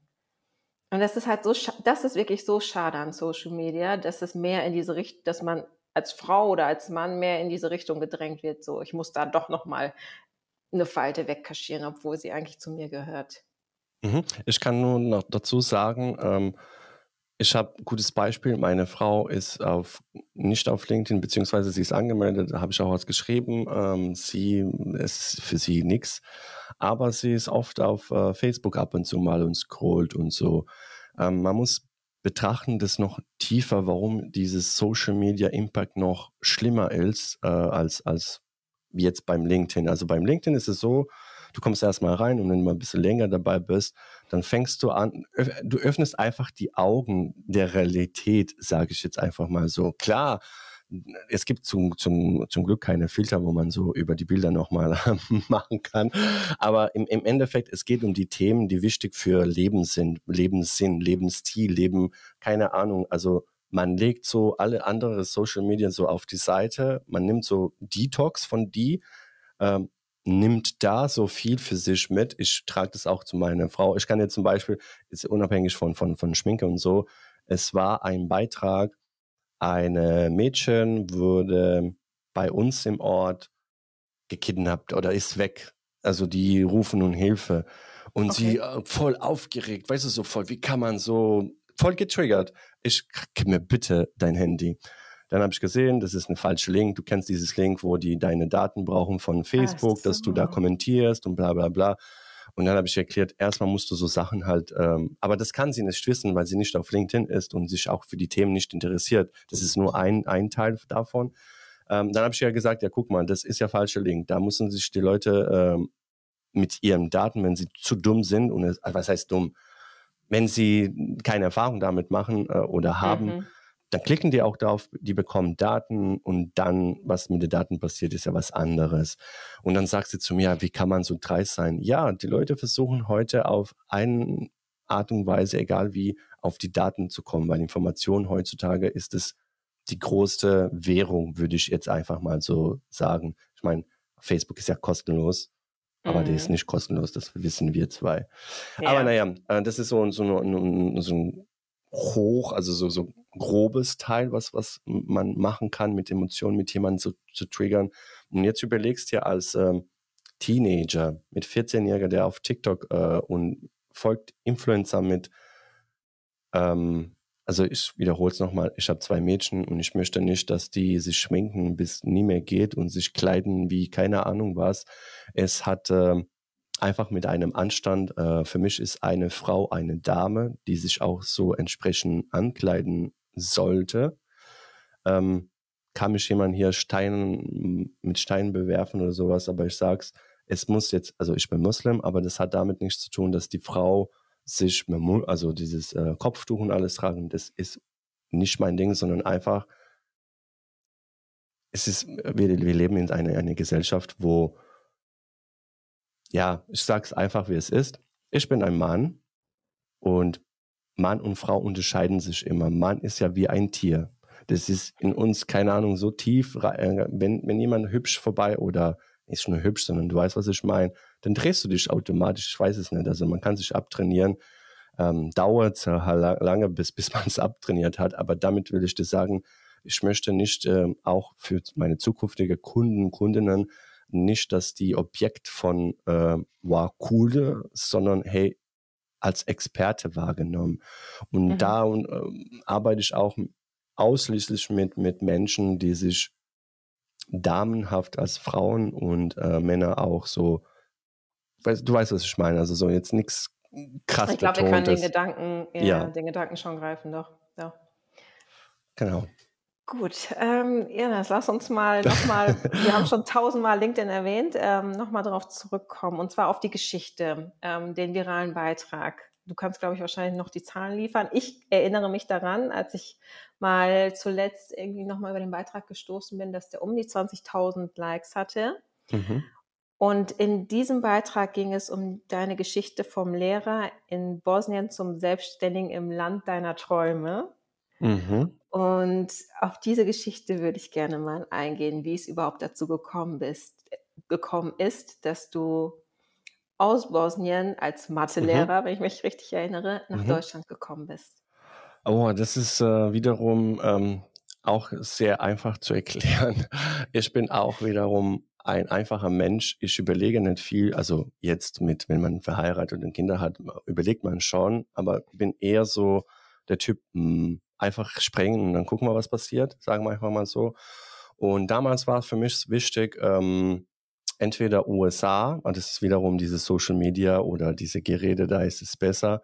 Und das ist halt so, das ist wirklich so schade an Social Media, dass es mehr in diese Richtung, dass man als Frau oder als Mann mehr in diese Richtung gedrängt wird. So, ich muss da doch noch mal eine Falte wegkaschieren, obwohl sie eigentlich zu mir gehört. Mhm. Ich kann nur noch dazu sagen, ähm, ich habe ein gutes Beispiel. Meine Frau ist auf, nicht auf LinkedIn, beziehungsweise sie ist angemeldet, da habe ich auch was geschrieben. Ähm, sie ist für sie nichts, aber sie ist oft auf äh, Facebook ab und zu mal und scrollt und so. Ähm, man muss betrachten das noch tiefer, warum dieses Social Media Impact noch schlimmer ist äh, als, als jetzt beim LinkedIn. Also beim LinkedIn ist es so, Du kommst erstmal rein und wenn du mal ein bisschen länger dabei bist, dann fängst du an, du öffnest einfach die Augen der Realität, sage ich jetzt einfach mal so. Klar, es gibt zum, zum, zum Glück keine Filter, wo man so über die Bilder nochmal machen kann. Aber im, im Endeffekt, es geht um die Themen, die wichtig für Leben sind, Lebenssinn, Lebensstil, Leben, keine Ahnung. Also man legt so alle andere Social Media so auf die Seite, man nimmt so Detox von die, ähm, nimmt da so viel für sich mit. Ich trage das auch zu meiner Frau. Ich kann jetzt zum Beispiel, ist unabhängig von, von, von Schminke und so, es war ein Beitrag, eine Mädchen wurde bei uns im Ort gekidnappt oder ist weg. Also die rufen nun Hilfe. Und okay. sie äh, voll aufgeregt, weißt du, so voll, wie kann man so, voll getriggert. Ich, gib mir bitte dein Handy. Dann habe ich gesehen, das ist ein falscher Link. Du kennst dieses Link, wo die deine Daten brauchen von Facebook, so. dass du da kommentierst und bla bla bla. Und dann habe ich erklärt, erstmal musst du so Sachen halt, ähm, aber das kann sie nicht wissen, weil sie nicht auf LinkedIn ist und sich auch für die Themen nicht interessiert. Das ist nur ein, ein Teil davon. Ähm, dann habe ich ja gesagt, ja, guck mal, das ist ja falscher Link. Da müssen sich die Leute ähm, mit ihren Daten, wenn sie zu dumm sind, und es, was heißt dumm, wenn sie keine Erfahrung damit machen äh, oder haben, mhm. Dann klicken die auch darauf, die bekommen Daten und dann, was mit den Daten passiert, ist ja was anderes. Und dann sagst du zu mir, wie kann man so dreist sein? Ja, die Leute versuchen heute auf eine Art und Weise, egal wie, auf die Daten zu kommen, weil Information heutzutage ist es die größte Währung, würde ich jetzt einfach mal so sagen. Ich meine, Facebook ist ja kostenlos, aber mhm. der ist mhm. nicht kostenlos, das wissen wir zwei. Ja. Aber naja, äh, das ist so, so, ein, so ein hoch, also so, so grobes Teil, was, was man machen kann mit Emotionen, mit jemandem zu, zu triggern. Und jetzt überlegst du ja als ähm, Teenager mit 14-Jähriger, der auf TikTok äh, und folgt Influencer mit ähm, also ich wiederhole es nochmal, ich habe zwei Mädchen und ich möchte nicht, dass die sich schminken, bis nie mehr geht und sich kleiden wie keine Ahnung was. Es hat äh, einfach mit einem Anstand, äh, für mich ist eine Frau eine Dame, die sich auch so entsprechend ankleiden sollte. Ähm, kann mich jemand hier Steinen, mit Steinen bewerfen oder sowas, aber ich sag's, es muss jetzt, also ich bin Muslim, aber das hat damit nichts zu tun, dass die Frau sich, also dieses äh, Kopftuch und alles tragen, das ist nicht mein Ding, sondern einfach, es ist, wir, wir leben in einer eine Gesellschaft, wo, ja, ich sag's einfach, wie es ist. Ich bin ein Mann und Mann und Frau unterscheiden sich immer. Mann ist ja wie ein Tier. Das ist in uns, keine Ahnung, so tief. Äh, wenn, wenn jemand hübsch vorbei oder nicht nur hübsch, sondern du weißt, was ich meine, dann drehst du dich automatisch. Ich weiß es nicht. Also man kann sich abtrainieren. Ähm, dauert lange, bis, bis man es abtrainiert hat. Aber damit will ich dir sagen, ich möchte nicht äh, auch für meine zukünftige Kunden, Kundinnen, nicht, dass die Objekt von äh, war cool, sondern hey, als Experte wahrgenommen. Und mhm. da äh, arbeite ich auch ausschließlich mit, mit Menschen, die sich damenhaft als Frauen und äh, Männer auch so, weißt, du weißt, was ich meine, also so jetzt nichts krass Ich glaube, wir können den Gedanken, ja, ja, den Gedanken schon greifen, doch, ja. Genau. Gut, ähm, Ines, lass uns mal nochmal, wir haben schon tausendmal LinkedIn erwähnt, ähm, nochmal darauf zurückkommen, und zwar auf die Geschichte, ähm, den viralen Beitrag. Du kannst, glaube ich, wahrscheinlich noch die Zahlen liefern. Ich erinnere mich daran, als ich mal zuletzt irgendwie nochmal über den Beitrag gestoßen bin, dass der um die 20.000 Likes hatte. Mhm. Und in diesem Beitrag ging es um deine Geschichte vom Lehrer in Bosnien zum Selbstständigen im Land deiner Träume. Mhm. Und auf diese Geschichte würde ich gerne mal eingehen, wie es überhaupt dazu gekommen, bist, gekommen ist, dass du aus Bosnien als Mathelehrer, mhm. wenn ich mich richtig erinnere, nach mhm. Deutschland gekommen bist. Oh, das ist äh, wiederum ähm, auch sehr einfach zu erklären. Ich bin auch wiederum ein einfacher Mensch. Ich überlege nicht viel. Also jetzt mit, wenn man verheiratet und Kinder hat, überlegt man schon. Aber bin eher so der Typ, mh, hm, einfach sprengen und dann gucken wir, was passiert. Sagen wir einfach mal so. Und damals war für mich wichtig, ähm, entweder USA, und das ist wiederum dieses Social Media oder diese Geräte, da ist es besser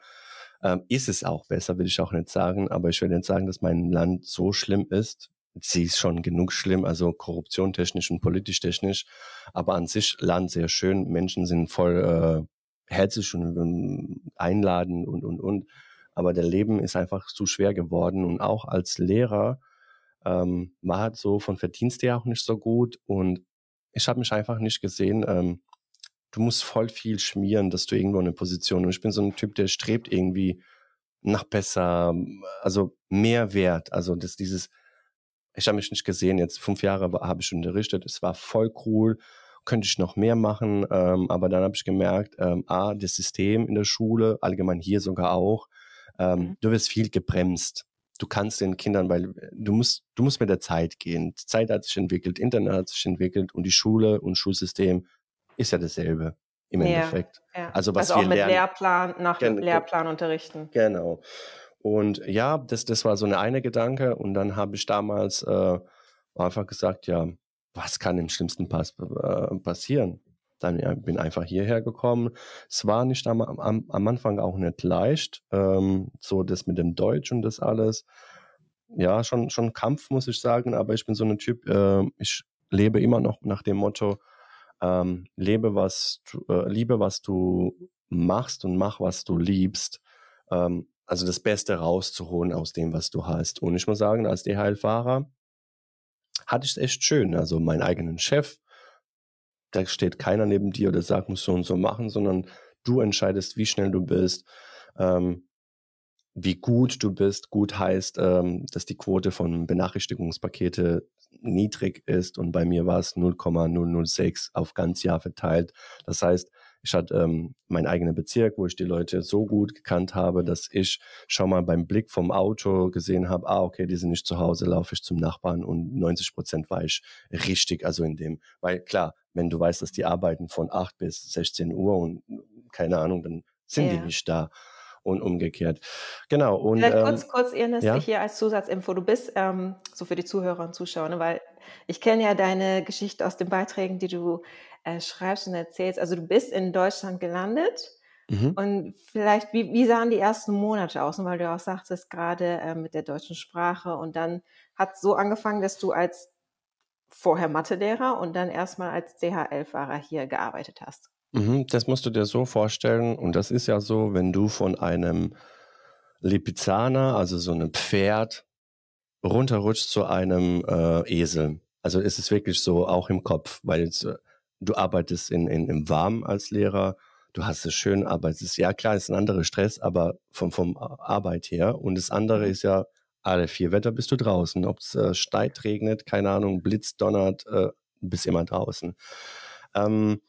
ähm, ist es auch besser, will ich auch nicht sagen, aber ich will nicht sagen, dass mein Land so schlimm ist. Sie ist schon genug schlimm, also korruption technisch und politisch technisch, aber an sich Land sehr schön. Menschen sind voll äh, herzlich und einladend und, und, und. Aber der Leben ist einfach zu schwer geworden und auch als Lehrer ähm, war halt so von Verdienst her auch nicht so gut und ich habe mich einfach nicht gesehen, ähm, du musst voll viel schmieren, dass du irgendwo eine Position. Und ich bin so ein Typ, der strebt irgendwie nach besser, also mehr Wert. Also dass dieses, ich habe mich nicht gesehen, jetzt fünf Jahre habe ich unterrichtet, es war voll cool, könnte ich noch mehr machen, ähm, aber dann habe ich gemerkt, ähm, a, das System in der Schule, allgemein hier sogar auch, ähm, mhm. du wirst viel gebremst. Du kannst den Kindern, weil du musst, du musst mit der Zeit gehen. Die Zeit hat sich entwickelt, Internet hat sich entwickelt und die Schule und Schulsystem ist ja dasselbe im ja, Endeffekt. Ja. Also was also wir auch mit lernen, Lehrplan, nach gen, Lehrplan unterrichten. Genau. Und ja, das, das war so eine eine Gedanke. Und dann habe ich damals äh, einfach gesagt, ja, was kann im schlimmsten Pass, äh, passieren? Dann bin einfach hierher gekommen. Es war nicht am, am, am Anfang auch nicht leicht, ähm, so das mit dem Deutsch und das alles. ja, schon, schon Kampf, muss ich sagen, aber ich bin so ein Typ, äh, ich lebe immer noch nach dem Motto, ähm, lebe was, du, äh, liebe was du machst und mach was du liebst. Ähm, also das Beste rauszuholen aus dem, was du hast. Und ich muss sagen, als DHL-Fahrer hatte ich es echt schön. Also meinen eigenen Chef, da steht keiner neben dir oder sagt, musst so und so machen, sondern du entscheidest, wie schnell du bist, ähm, wie gut du bist. Gut heißt, ähm, dass die Quote von Benachrichtigungspakete niedrig ist und bei mir war es 0,006 auf ganz Jahr verteilt. Das heißt, ich hatte ähm, meinen eigenen Bezirk, wo ich die Leute so gut gekannt habe, dass ich schon mal beim Blick vom Auto gesehen habe, ah, okay, die sind nicht zu Hause, laufe ich zum Nachbarn und 90 Prozent war ich richtig, also in dem, weil klar, wenn du weißt, dass die arbeiten von 8 bis 16 Uhr und keine Ahnung, dann sind ja. die nicht da und umgekehrt. Genau. Und, Vielleicht kurz, ähm, kurz Ernest, ja? hier als Zusatzinfo. Du bist, ähm, so für die Zuhörer und Zuschauer, ne, weil ich kenne ja deine Geschichte aus den Beiträgen, die du äh, schreibst und erzählst. Also du bist in Deutschland gelandet. Mhm. Und vielleicht, wie, wie sahen die ersten Monate aus? Und weil du auch sagtest, gerade äh, mit der deutschen Sprache. Und dann hat es so angefangen, dass du als vorher Mathelehrer und dann erstmal als DHL-Fahrer hier gearbeitet hast. Mhm, das musst du dir so vorstellen. Und das ist ja so, wenn du von einem Lipizzaner, also so einem Pferd, runterrutscht zu einem äh, Esel. Also ist es wirklich so, auch im Kopf, weil jetzt, äh, du arbeitest in, in, im Warm als Lehrer, du hast es schön, arbeitest. Ja, klar, ist ein anderer Stress, aber vom, vom Arbeit her. Und das andere mhm. ist ja, alle vier Wetter bist du draußen. Ob es äh, steit, regnet, keine Ahnung, blitzt, donnert, äh, bist immer draußen. Ähm,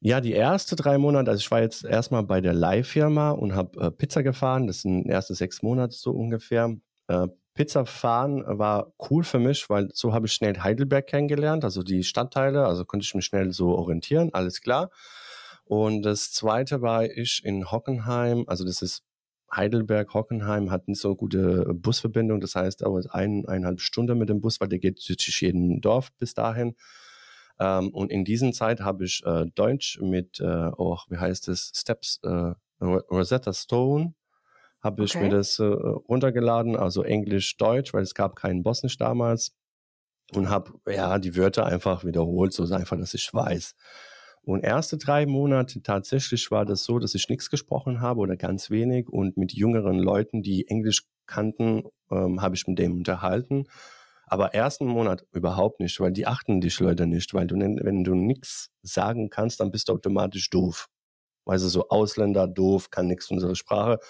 ja, die ersten drei Monate, also ich war jetzt erstmal bei der Leihfirma und habe äh, Pizza gefahren. Das sind erste sechs Monate so ungefähr. Äh, Pizza fahren war cool für mich, weil so habe ich schnell Heidelberg kennengelernt, also die Stadtteile, also konnte ich mich schnell so orientieren, alles klar. Und das zweite war ich in Hockenheim, also das ist Heidelberg, Hockenheim hat nicht so gute Busverbindung, das heißt aber ein, eineinhalb Stunden mit dem Bus, weil der geht durch jeden Dorf bis dahin. Ähm, und in dieser Zeit habe ich äh, Deutsch mit, äh, auch, wie heißt es, Steps, äh, Rosetta Stone, habe ich okay. mir das äh, runtergeladen, also Englisch, Deutsch, weil es gab keinen Bosnisch damals. Und habe ja die Wörter einfach wiederholt, so einfach, dass ich weiß. Und erste drei Monate tatsächlich war das so, dass ich nichts gesprochen habe oder ganz wenig. Und mit jüngeren Leuten, die Englisch kannten, ähm, habe ich mit dem unterhalten. Aber ersten Monat überhaupt nicht, weil die achten dich Leute nicht, weil du, wenn du nichts sagen kannst, dann bist du automatisch doof. Also so Ausländer doof, kann nichts unsere Sprache.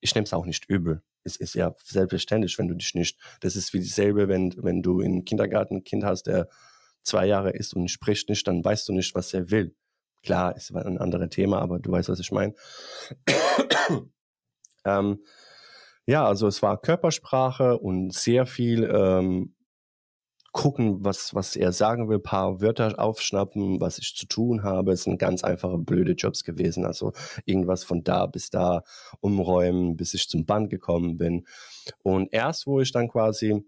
Ich nehme es auch nicht übel. Es ist ja selbstverständlich, wenn du dich nicht. Das ist wie dasselbe, wenn, wenn du im Kindergarten ein Kind hast, der zwei Jahre ist und spricht nicht, dann weißt du nicht, was er will. Klar, ist ein anderes Thema, aber du weißt, was ich meine. ähm, ja, also es war Körpersprache und sehr viel ähm, gucken, was, was er sagen will, paar Wörter aufschnappen, was ich zu tun habe. Es sind ganz einfache, blöde Jobs gewesen. Also irgendwas von da bis da umräumen, bis ich zum Band gekommen bin. Und erst, wo ich dann quasi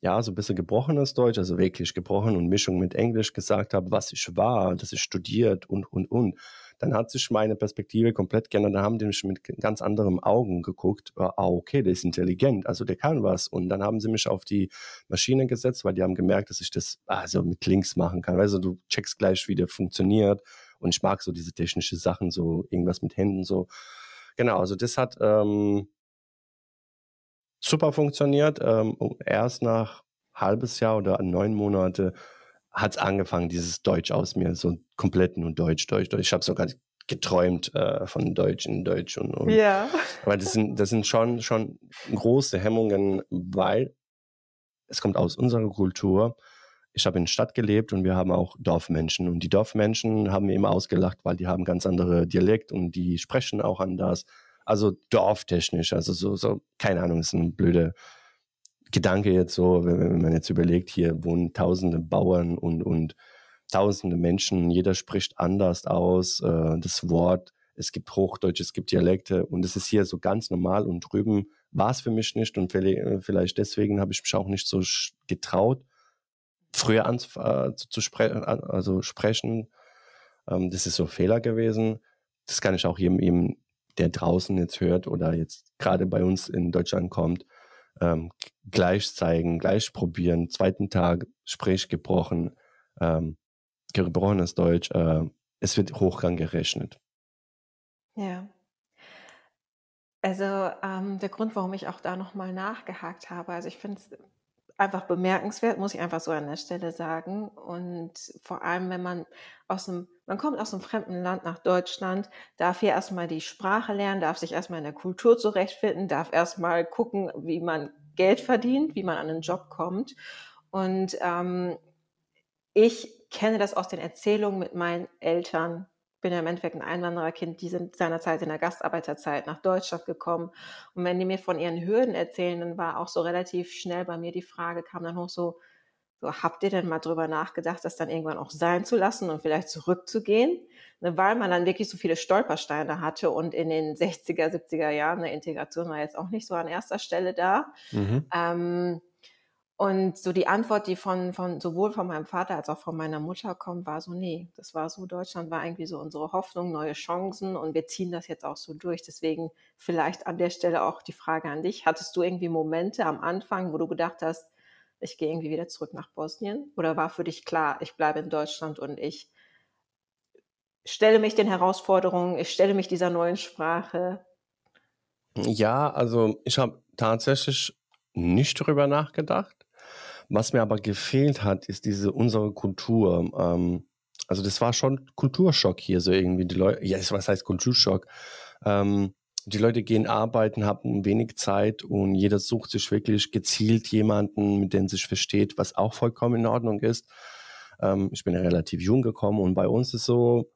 ja, so ein bisschen gebrochenes Deutsch, also wirklich gebrochen und Mischung mit Englisch gesagt habe, was ich war, dass ich studiert und, und, und dann hat sich meine Perspektive komplett geändert. Da haben die mich mit ganz anderen Augen geguckt. Ah, okay, der ist intelligent, also der kann was. Und dann haben sie mich auf die Maschine gesetzt, weil die haben gemerkt, dass ich das also mit Links machen kann. Also du checkst gleich, wie der funktioniert. Und ich mag so diese technische Sachen, so irgendwas mit Händen, so. Genau, also das hat ähm, super funktioniert. Ähm, erst nach halbes Jahr oder neun Monate hat es angefangen, dieses Deutsch aus mir, so komplett nur Deutsch, Deutsch, Deutsch. Ich habe sogar geträumt äh, von Deutsch in Deutsch und, und ja. Aber das sind, das sind schon, schon große Hemmungen, weil es kommt aus unserer Kultur. Ich habe in der Stadt gelebt und wir haben auch Dorfmenschen. Und die Dorfmenschen haben mir immer ausgelacht, weil die haben ganz andere Dialekt und die sprechen auch anders. Also dorftechnisch, also so, so keine Ahnung, ist ein blöde Gedanke jetzt so, wenn, man jetzt überlegt, hier wohnen tausende Bauern und, und tausende Menschen, jeder spricht anders aus, äh, das Wort, es gibt Hochdeutsch, es gibt Dialekte und es ist hier so ganz normal und drüben war es für mich nicht und vielleicht deswegen habe ich mich auch nicht so getraut, früher an, äh, zu, zu spre also sprechen. Ähm, das ist so ein Fehler gewesen. Das kann ich auch jedem, jedem, der draußen jetzt hört oder jetzt gerade bei uns in Deutschland kommt, ähm, gleich zeigen, gleich probieren. Zweiten Tag Sprech gebrochen, ähm, gebrochenes Deutsch. Äh, es wird Hochgang gerechnet. Ja. Also ähm, der Grund, warum ich auch da nochmal nachgehakt habe, also ich finde es einfach bemerkenswert, muss ich einfach so an der Stelle sagen. Und vor allem, wenn man aus einem, man kommt aus einem fremden Land nach Deutschland, darf hier erstmal die Sprache lernen, darf sich erstmal in der Kultur zurechtfinden, darf erstmal gucken, wie man Geld verdient, wie man an einen Job kommt. Und ähm, ich kenne das aus den Erzählungen mit meinen Eltern bin ja im Endeffekt ein Einwandererkind, die sind seinerzeit in der Gastarbeiterzeit nach Deutschland gekommen. Und wenn die mir von ihren Hürden erzählen, dann war auch so relativ schnell bei mir die Frage, kam dann hoch so, so habt ihr denn mal drüber nachgedacht, das dann irgendwann auch sein zu lassen und vielleicht zurückzugehen? Ne, weil man dann wirklich so viele Stolpersteine hatte und in den 60er, 70er Jahren eine Integration war jetzt auch nicht so an erster Stelle da. Mhm. Ähm, und so die Antwort, die von, von sowohl von meinem Vater als auch von meiner Mutter kommt, war so, nee, das war so, Deutschland war irgendwie so unsere Hoffnung, neue Chancen und wir ziehen das jetzt auch so durch. Deswegen vielleicht an der Stelle auch die Frage an dich. Hattest du irgendwie Momente am Anfang, wo du gedacht hast, ich gehe irgendwie wieder zurück nach Bosnien? Oder war für dich klar, ich bleibe in Deutschland und ich stelle mich den Herausforderungen, ich stelle mich dieser neuen Sprache? Ja, also ich habe tatsächlich nicht darüber nachgedacht. Was mir aber gefehlt hat, ist diese unsere Kultur. Ähm, also das war schon Kulturschock hier so irgendwie. Die Leute, ja, was heißt Kulturschock? Ähm, die Leute gehen arbeiten, haben wenig Zeit und jeder sucht sich wirklich gezielt jemanden, mit dem sich versteht, was auch vollkommen in Ordnung ist. Ähm, ich bin ja relativ jung gekommen und bei uns ist so,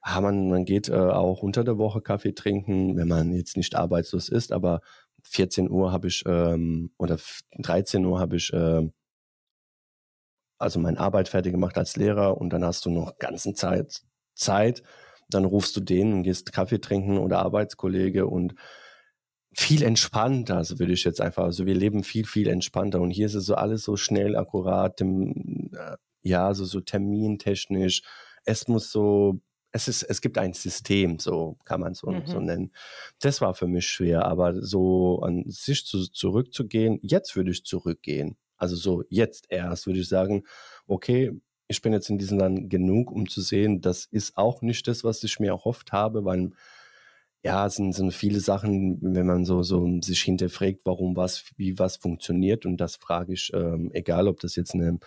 ah, man, man geht äh, auch unter der Woche Kaffee trinken, wenn man jetzt nicht arbeitslos ist, aber 14 Uhr habe ich ähm, oder 13 Uhr habe ich äh, also meine Arbeit fertig gemacht als Lehrer und dann hast du noch ganzen Zeit Zeit, dann rufst du den und gehst Kaffee trinken oder Arbeitskollege und viel entspannter, also würde ich jetzt einfach, also wir leben viel, viel entspannter und hier ist es so alles so schnell, akkurat, dem, äh, ja, so, so termintechnisch. Es muss so, es ist, es gibt ein System, so kann man es so, mhm. so nennen. Das war für mich schwer, aber so an sich zu, zurückzugehen, jetzt würde ich zurückgehen. Also so jetzt erst würde ich sagen, okay, ich bin jetzt in diesem Land genug, um zu sehen, das ist auch nicht das, was ich mir erhofft habe, weil ja, es sind, sind viele Sachen, wenn man so, so sich hinterfragt, warum was, wie was funktioniert. Und das frage ich, ähm, egal ob das jetzt ein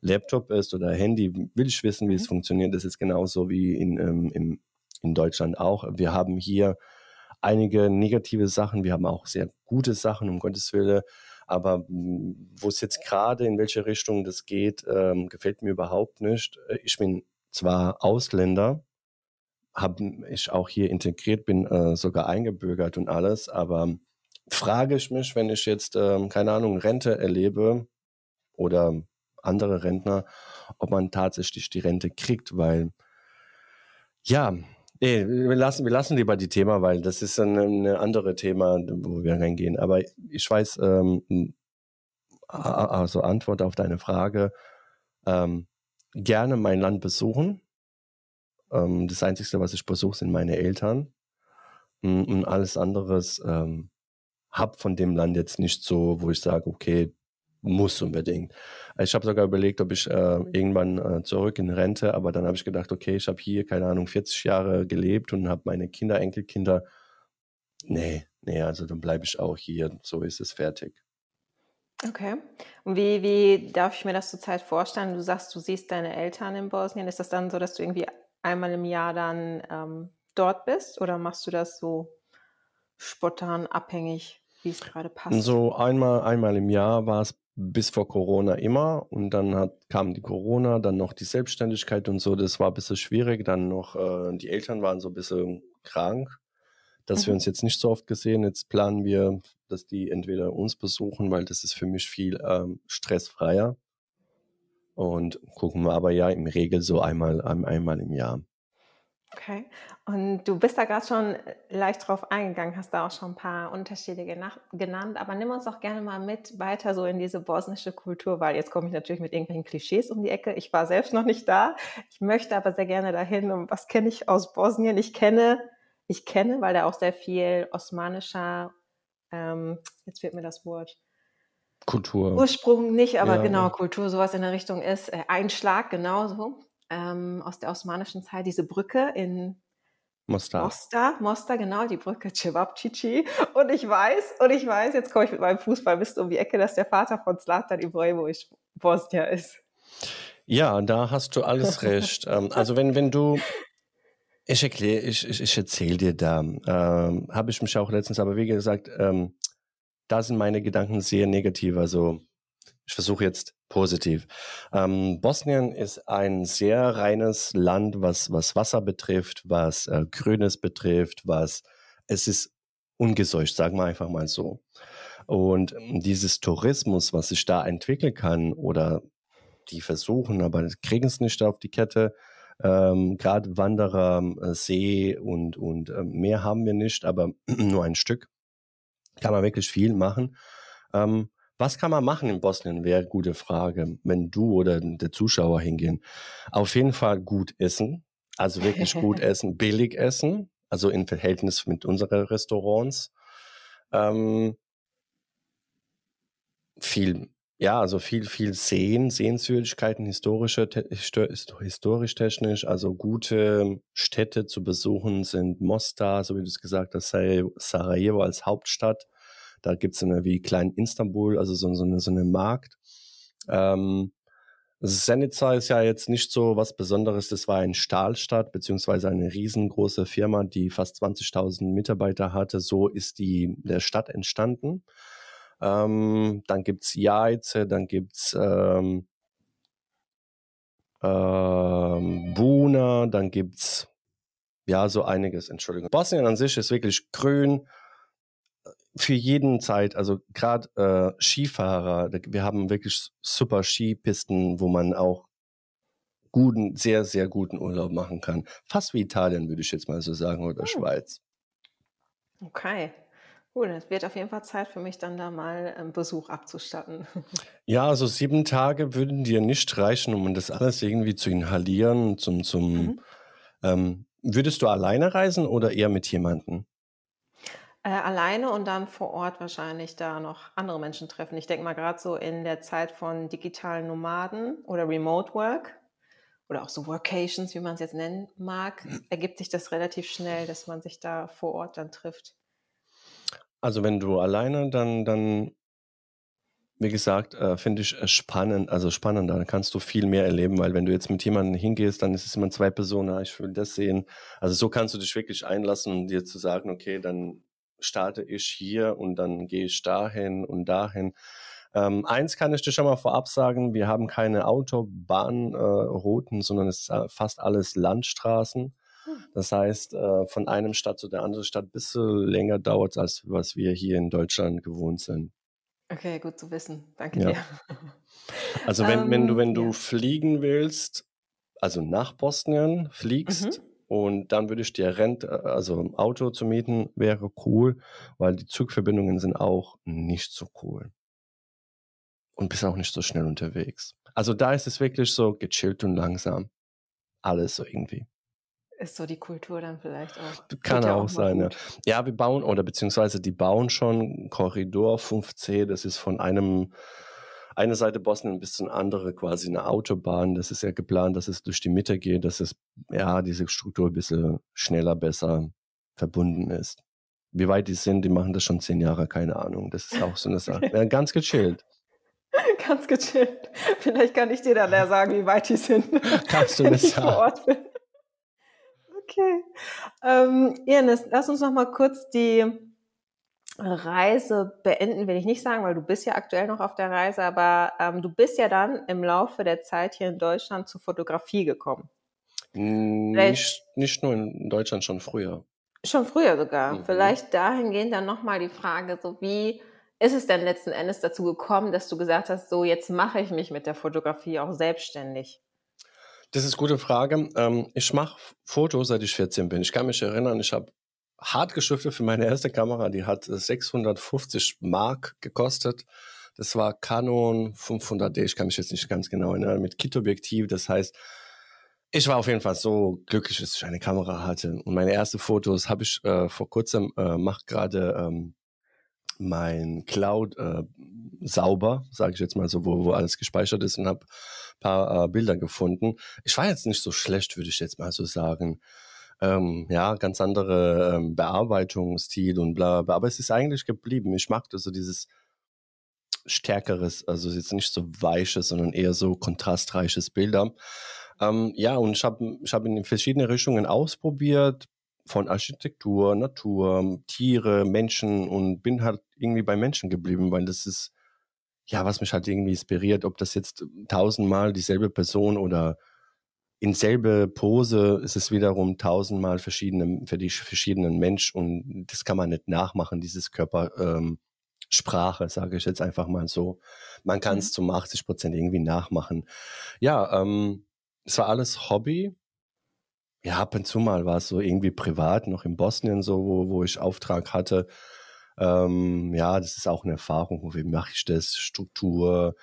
Laptop ist oder Handy, will ich wissen, wie mhm. es funktioniert. Das ist genauso wie in, ähm, im, in Deutschland auch. Wir haben hier einige negative Sachen, wir haben auch sehr gute Sachen, um Gottes Willen. Aber hm, wo es jetzt gerade, in welche Richtung das geht, ähm, gefällt mir überhaupt nicht. Äh, ich bin zwar Ausländer, habe ich auch hier integriert, bin äh, sogar eingebürgert und alles, aber frage ich mich, wenn ich jetzt, ähm, keine Ahnung, Rente erlebe oder andere Rentner, ob man tatsächlich die Rente kriegt, weil ja, Nee, wir lassen, wir lassen lieber die Thema, weil das ist ein, ein andere Thema, wo wir reingehen. Aber ich weiß, ähm, also Antwort auf deine Frage, ähm, gerne mein Land besuchen. Ähm, das Einzige, was ich besuche, sind meine Eltern. Und alles anderes ähm, hab von dem Land jetzt nicht so, wo ich sage, okay, muss unbedingt. Ich habe sogar überlegt, ob ich äh, irgendwann äh, zurück in Rente, aber dann habe ich gedacht, okay, ich habe hier, keine Ahnung, 40 Jahre gelebt und habe meine Kinder, Enkelkinder. Nee, nee, also dann bleibe ich auch hier. So ist es fertig. Okay. Und wie, wie darf ich mir das zurzeit vorstellen? Du sagst, du siehst deine Eltern in Bosnien. Ist das dann so, dass du irgendwie einmal im Jahr dann ähm, dort bist oder machst du das so spontan abhängig, wie es gerade passt? So einmal, einmal im Jahr war es bis vor Corona immer und dann hat, kam die Corona, dann noch die Selbstständigkeit und so, das war ein bisschen schwierig, dann noch äh, die Eltern waren so ein bisschen krank, dass mhm. wir uns jetzt nicht so oft gesehen, jetzt planen wir, dass die entweder uns besuchen, weil das ist für mich viel ähm, stressfreier und gucken wir aber ja im Regel so einmal, einmal im Jahr. Okay. Und du bist da gerade schon äh, leicht drauf eingegangen, hast da auch schon ein paar Unterschiede genannt, aber nimm uns doch gerne mal mit weiter so in diese bosnische Kultur, weil jetzt komme ich natürlich mit irgendwelchen Klischees um die Ecke. Ich war selbst noch nicht da. Ich möchte aber sehr gerne dahin. Und was kenne ich aus Bosnien? Ich kenne, ich kenne, weil da auch sehr viel osmanischer, ähm, jetzt fehlt mir das Wort, Kultur. Ursprung nicht, aber ja, genau. Kultur, sowas in der Richtung ist. Äh, Einschlag, genauso. Ähm, aus der osmanischen Zeit, diese Brücke in Mostar. Mostar, Mostar, genau, die Brücke Cevapcici. Und ich weiß, und ich weiß, jetzt komme ich mit meinem Fußballmist um die Ecke, dass der Vater von Zlatan Ibrahimovic Bosnier ist. Ja, da hast du alles recht. ähm, also wenn, wenn du, ich erkläre, ich, ich, ich erzähle dir da, ähm, habe ich mich auch letztens, aber wie gesagt, ähm, da sind meine Gedanken sehr negativ. Also ich versuche jetzt positiv. Ähm, Bosnien ist ein sehr reines Land, was, was Wasser betrifft, was äh, Grünes betrifft, was es ist ungeseucht, sagen wir einfach mal so. Und ähm, dieses Tourismus, was sich da entwickeln kann, oder die versuchen, aber kriegen es nicht auf die Kette, ähm, Gerade Wanderer, äh, See und, und äh, mehr haben wir nicht, aber nur ein Stück. Kann man wirklich viel machen. Ähm, was kann man machen in Bosnien, wäre eine gute Frage, wenn du oder der Zuschauer hingehen. Auf jeden Fall gut essen, also wirklich gut essen, billig essen, also in Verhältnis mit unseren Restaurants. Ähm, viel, ja, also viel, viel sehen, Sehenswürdigkeiten, historische, historisch technisch, also gute Städte zu besuchen sind Mostar, so wie du es gesagt hast, Sarajevo als Hauptstadt da gibt es eine wie klein Istanbul, also so, so, eine, so eine Markt. Ähm, Senica ist ja jetzt nicht so was Besonderes. Das war ein Stahlstadt, beziehungsweise eine riesengroße Firma, die fast 20.000 Mitarbeiter hatte. So ist die der Stadt entstanden. Ähm, dann gibt es Jaice, dann gibt es ähm, ähm, Buna, dann gibt es ja so einiges, Entschuldigung. Bosnien an sich ist wirklich grün, für jeden Zeit, also gerade äh, Skifahrer, wir haben wirklich super Skipisten, wo man auch guten, sehr, sehr guten Urlaub machen kann. Fast wie Italien, würde ich jetzt mal so sagen, oder hm. Schweiz. Okay. Cool, es wird auf jeden Fall Zeit für mich, dann da mal einen Besuch abzustatten. Ja, also sieben Tage würden dir nicht reichen, um das alles irgendwie zu inhalieren. Zum, zum, mhm. ähm, würdest du alleine reisen oder eher mit jemandem? Äh, alleine und dann vor Ort wahrscheinlich da noch andere Menschen treffen. Ich denke mal gerade so in der Zeit von digitalen Nomaden oder Remote Work oder auch so Workations, wie man es jetzt nennen mag, ergibt sich das relativ schnell, dass man sich da vor Ort dann trifft. Also wenn du alleine, dann, dann wie gesagt, äh, finde ich äh, spannend, also spannender. Dann kannst du viel mehr erleben, weil wenn du jetzt mit jemandem hingehst, dann ist es immer zwei Personen, ah, ich will das sehen. Also so kannst du dich wirklich einlassen und dir zu sagen, okay, dann starte ich hier und dann gehe ich dahin und dahin. Ähm, eins kann ich dir schon mal vorab sagen, wir haben keine Autobahnrouten, äh, sondern es ist äh, fast alles Landstraßen. Hm. Das heißt, äh, von einem Stadt zu der anderen Stadt ein bisschen länger dauert es, als was wir hier in Deutschland gewohnt sind. Okay, gut zu wissen. Danke ja. dir. Also wenn, wenn du, ähm, wenn du ja. fliegen willst, also nach Bosnien fliegst, mhm. Und dann würde ich dir Rent, äh, also ein Auto zu mieten, wäre cool, weil die Zugverbindungen sind auch nicht so cool. Und bist auch nicht so schnell unterwegs. Also da ist es wirklich so gechillt und langsam. Alles so irgendwie. Ist so die Kultur dann vielleicht auch. Kann auch, auch sein, ja. Ja, wir bauen, oder beziehungsweise die bauen schon Korridor 5C, das ist von einem eine Seite Bosnien bis zur andere quasi eine Autobahn. Das ist ja geplant, dass es durch die Mitte geht, dass es ja diese Struktur ein bisschen schneller, besser verbunden ist. Wie weit die sind, die machen das schon zehn Jahre, keine Ahnung. Das ist auch so eine Sache. Ja, ganz gechillt. Ganz gechillt. Vielleicht kann ich dir dann ja sagen, wie weit die sind. Kannst du mir sagen. Okay. Ähm, Ines, lass uns noch mal kurz die Reise beenden will ich nicht sagen, weil du bist ja aktuell noch auf der Reise, aber ähm, du bist ja dann im Laufe der Zeit hier in Deutschland zur Fotografie gekommen. Nicht, nicht nur in Deutschland, schon früher. Schon früher sogar. Mhm. Vielleicht dahingehend dann nochmal die Frage, so wie ist es denn letzten Endes dazu gekommen, dass du gesagt hast, so jetzt mache ich mich mit der Fotografie auch selbstständig? Das ist eine gute Frage. Ähm, ich mache Fotos, seit ich 14 bin. Ich kann mich erinnern, ich habe hart geschriftet für meine erste Kamera. Die hat 650 Mark gekostet. Das war Canon 500D, ich kann mich jetzt nicht ganz genau erinnern, mit Kit-Objektiv. Das heißt, ich war auf jeden Fall so glücklich, dass ich eine Kamera hatte. Und meine ersten Fotos habe ich äh, vor kurzem, äh, mache gerade ähm, mein Cloud äh, sauber, sage ich jetzt mal so, wo, wo alles gespeichert ist und habe ein paar äh, Bilder gefunden. Ich war jetzt nicht so schlecht, würde ich jetzt mal so sagen. Ähm, ja, ganz andere ähm, Bearbeitungsstil und bla, bla, aber es ist eigentlich geblieben. Ich mag das so dieses stärkeres, also jetzt nicht so weiches, sondern eher so kontrastreiches Bilder. Ähm, ja, und ich habe ich hab in verschiedene Richtungen ausprobiert, von Architektur, Natur, Tiere, Menschen und bin halt irgendwie bei Menschen geblieben, weil das ist, ja, was mich halt irgendwie inspiriert, ob das jetzt tausendmal dieselbe Person oder in selbe Pose ist es wiederum tausendmal verschiedene, für die verschiedenen Mensch und das kann man nicht nachmachen, dieses Körpersprache, ähm, sage ich jetzt einfach mal so. Man kann es mhm. zum 80 Prozent irgendwie nachmachen. Ja, ähm, es war alles Hobby, ja, ab und zu mal war es so irgendwie privat, noch in Bosnien so, wo, wo ich Auftrag hatte. Ähm, ja, das ist auch eine Erfahrung. Wie mache ich das? Struktur,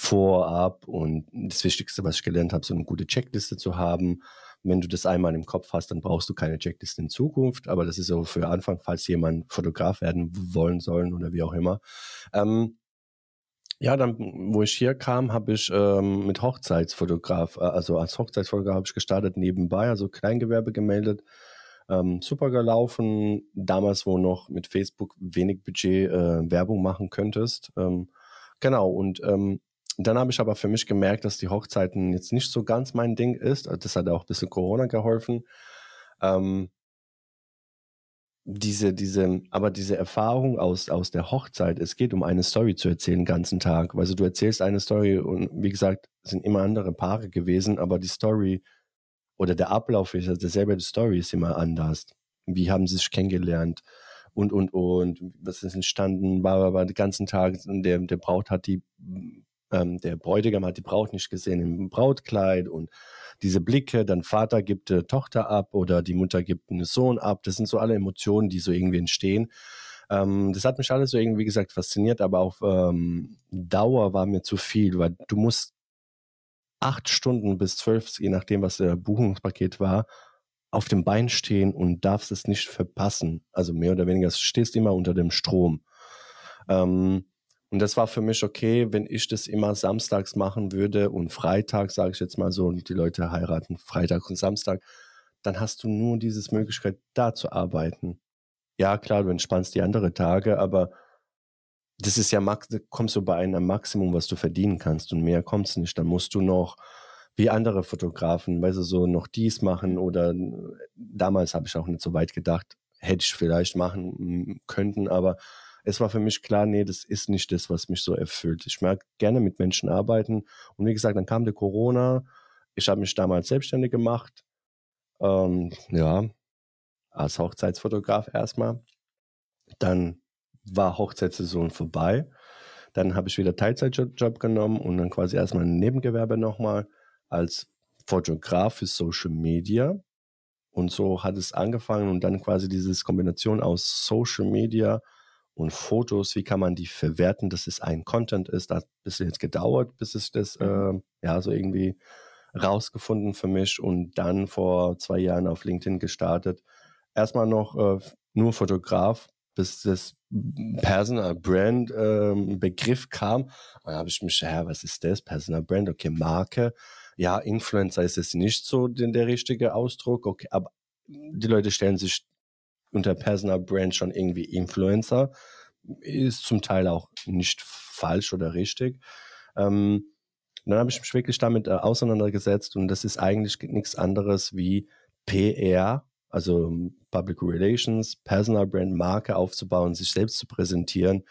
vorab und das Wichtigste, was ich gelernt habe, so eine gute Checkliste zu haben. Wenn du das einmal im Kopf hast, dann brauchst du keine Checkliste in Zukunft. Aber das ist so für Anfang, falls jemand Fotograf werden wollen sollen oder wie auch immer. Ähm, ja, dann, wo ich hier kam, habe ich ähm, mit Hochzeitsfotograf, äh, also als Hochzeitsfotograf habe ich gestartet nebenbei, also Kleingewerbe gemeldet. Ähm, super gelaufen. Damals, wo noch mit Facebook wenig Budget äh, Werbung machen könntest. Ähm, genau, und ähm, dann habe ich aber für mich gemerkt, dass die Hochzeiten jetzt nicht so ganz mein Ding ist. Das hat auch ein bisschen Corona geholfen. Ähm, diese, diese, aber diese Erfahrung aus, aus der Hochzeit, es geht um eine Story zu erzählen den ganzen Tag. Also du erzählst eine Story und wie gesagt, sind immer andere Paare gewesen, aber die Story oder der Ablauf ist also derselbe Story ist immer anders. Wie haben sie sich kennengelernt und, und, und, was ist entstanden, war aber den ganzen Tag, der, der Braut hat die, ähm, der Bräutigam hat die Braut nicht gesehen im Brautkleid und diese Blicke, dann Vater gibt äh, Tochter ab oder die Mutter gibt einen Sohn ab. Das sind so alle Emotionen, die so irgendwie entstehen. Ähm, das hat mich alles so irgendwie, wie gesagt, fasziniert, aber auf ähm, Dauer war mir zu viel, weil du musst acht Stunden bis zwölf, je nachdem, was der Buchungspaket war, auf dem Bein stehen und darfst es nicht verpassen. Also mehr oder weniger, du stehst immer unter dem Strom. Ähm, und das war für mich okay, wenn ich das immer samstags machen würde und Freitag, sage ich jetzt mal so, und die Leute heiraten Freitag und Samstag, dann hast du nur diese Möglichkeit, da zu arbeiten. Ja, klar, du entspannst die anderen Tage, aber das ist ja, kommst du bei einem Maximum, was du verdienen kannst und mehr kommst nicht. Dann musst du noch, wie andere Fotografen, weißt du, so noch dies machen oder damals habe ich auch nicht so weit gedacht, hätte ich vielleicht machen können, aber es war für mich klar, nee, das ist nicht das, was mich so erfüllt. Ich mag gerne mit Menschen arbeiten. Und wie gesagt, dann kam der Corona. Ich habe mich damals selbstständig gemacht. Ähm, ja, als Hochzeitsfotograf erstmal. Dann war Hochzeitssaison vorbei. Dann habe ich wieder Teilzeitjob genommen und dann quasi erstmal ein Nebengewerbe nochmal als Fotograf für Social Media. Und so hat es angefangen und dann quasi diese Kombination aus Social Media und Fotos, wie kann man die verwerten, dass es ein Content ist. Da hat ein bisschen jetzt gedauert, bis ich das äh, ja so irgendwie rausgefunden für mich und dann vor zwei Jahren auf LinkedIn gestartet. Erstmal noch äh, nur Fotograf, bis das Personal Brand äh, Begriff kam. Dann habe ich mich, ja, was ist das? Personal Brand, okay, Marke. Ja, Influencer ist es nicht so der, der richtige Ausdruck, okay, aber die Leute stellen sich unter Personal Brand schon irgendwie Influencer. Ist zum Teil auch nicht falsch oder richtig. Ähm, dann habe ich mich wirklich damit äh, auseinandergesetzt und das ist eigentlich nichts anderes wie PR, also Public Relations, Personal Brand, Marke aufzubauen, sich selbst zu präsentieren,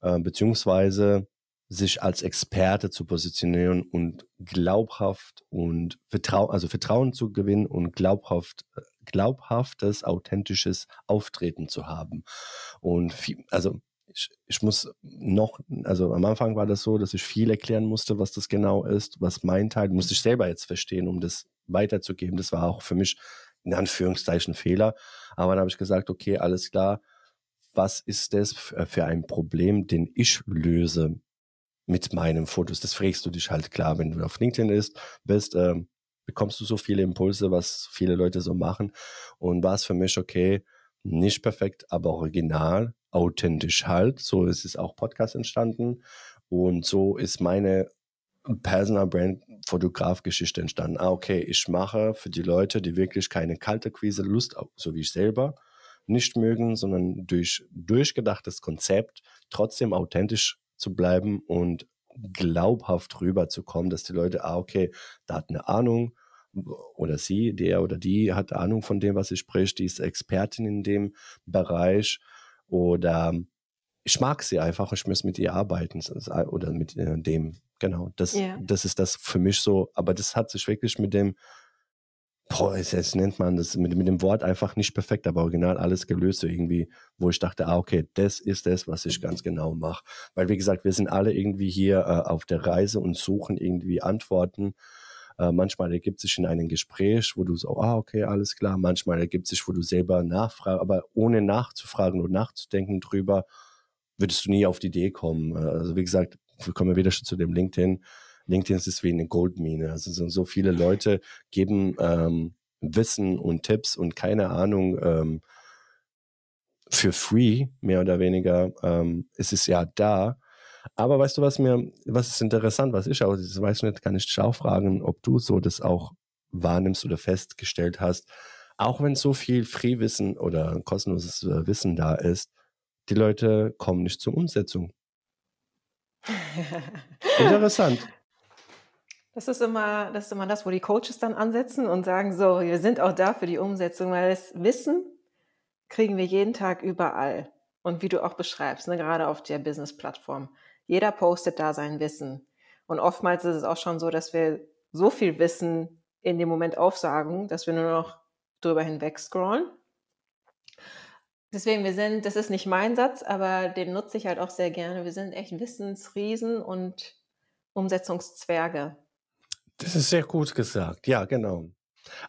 äh, beziehungsweise sich als Experte zu positionieren und glaubhaft und Vertrauen, also Vertrauen zu gewinnen und glaubhaft glaubhaftes, authentisches Auftreten zu haben. Und viel, also ich, ich muss noch, also am Anfang war das so, dass ich viel erklären musste, was das genau ist, was mein Teil, musste ich selber jetzt verstehen, um das weiterzugeben. Das war auch für mich in Anführungszeichen Fehler. Aber dann habe ich gesagt, okay, alles klar, was ist das für ein Problem, den ich löse mit meinen Fotos? Das fragst du dich halt klar, wenn du auf LinkedIn ist, bist, ähm, bekommst du so viele Impulse, was viele Leute so machen. Und war es für mich okay, nicht perfekt, aber original, authentisch halt. So ist es auch Podcast entstanden. Und so ist meine Personal Brand Fotograf-Geschichte entstanden. Ah, okay, ich mache für die Leute, die wirklich keine kalte Quise Lust, so wie ich selber, nicht mögen, sondern durch durchgedachtes Konzept trotzdem authentisch zu bleiben und glaubhaft rüberzukommen, dass die Leute, ah, okay, da hat eine Ahnung oder sie, der oder die hat Ahnung von dem, was sie spricht, die ist Expertin in dem Bereich oder ich mag sie einfach, ich muss mit ihr arbeiten oder mit äh, dem, genau. Das, yeah. das ist das für mich so, aber das hat sich wirklich mit dem, boah, jetzt nennt man das mit, mit dem Wort einfach nicht perfekt, aber original alles gelöst, so irgendwie, wo ich dachte, ah, okay, das ist das, was ich ganz genau mache. Weil, wie gesagt, wir sind alle irgendwie hier äh, auf der Reise und suchen irgendwie Antworten. Äh, manchmal ergibt sich in einem Gespräch, wo du so, ah, okay, alles klar. Manchmal ergibt sich, wo du selber nachfragst, aber ohne nachzufragen und nachzudenken drüber, würdest du nie auf die Idee kommen. Äh, also wie gesagt, wir kommen wieder schon zu dem LinkedIn. LinkedIn ist wie eine Goldmine. Also so, so viele Leute geben ähm, Wissen und Tipps und keine Ahnung ähm, für free, mehr oder weniger. Ähm, es ist ja da. Aber weißt du, was mir, was ist interessant, was ich auch, das weiß ich nicht, kann ich dich auch fragen, ob du so das auch wahrnimmst oder festgestellt hast, auch wenn so viel Free-Wissen oder kostenloses äh, Wissen da ist, die Leute kommen nicht zur Umsetzung. Interessant. Das ist immer, das ist immer das, wo die Coaches dann ansetzen und sagen so, wir sind auch da für die Umsetzung, weil das Wissen kriegen wir jeden Tag überall. Und wie du auch beschreibst, ne, gerade auf der Business-Plattform. Jeder postet da sein Wissen. Und oftmals ist es auch schon so, dass wir so viel Wissen in dem Moment aufsagen, dass wir nur noch drüber hinweg scrollen Deswegen, wir sind, das ist nicht mein Satz, aber den nutze ich halt auch sehr gerne. Wir sind echt Wissensriesen und Umsetzungszwerge. Das ist sehr gut gesagt. Ja, genau.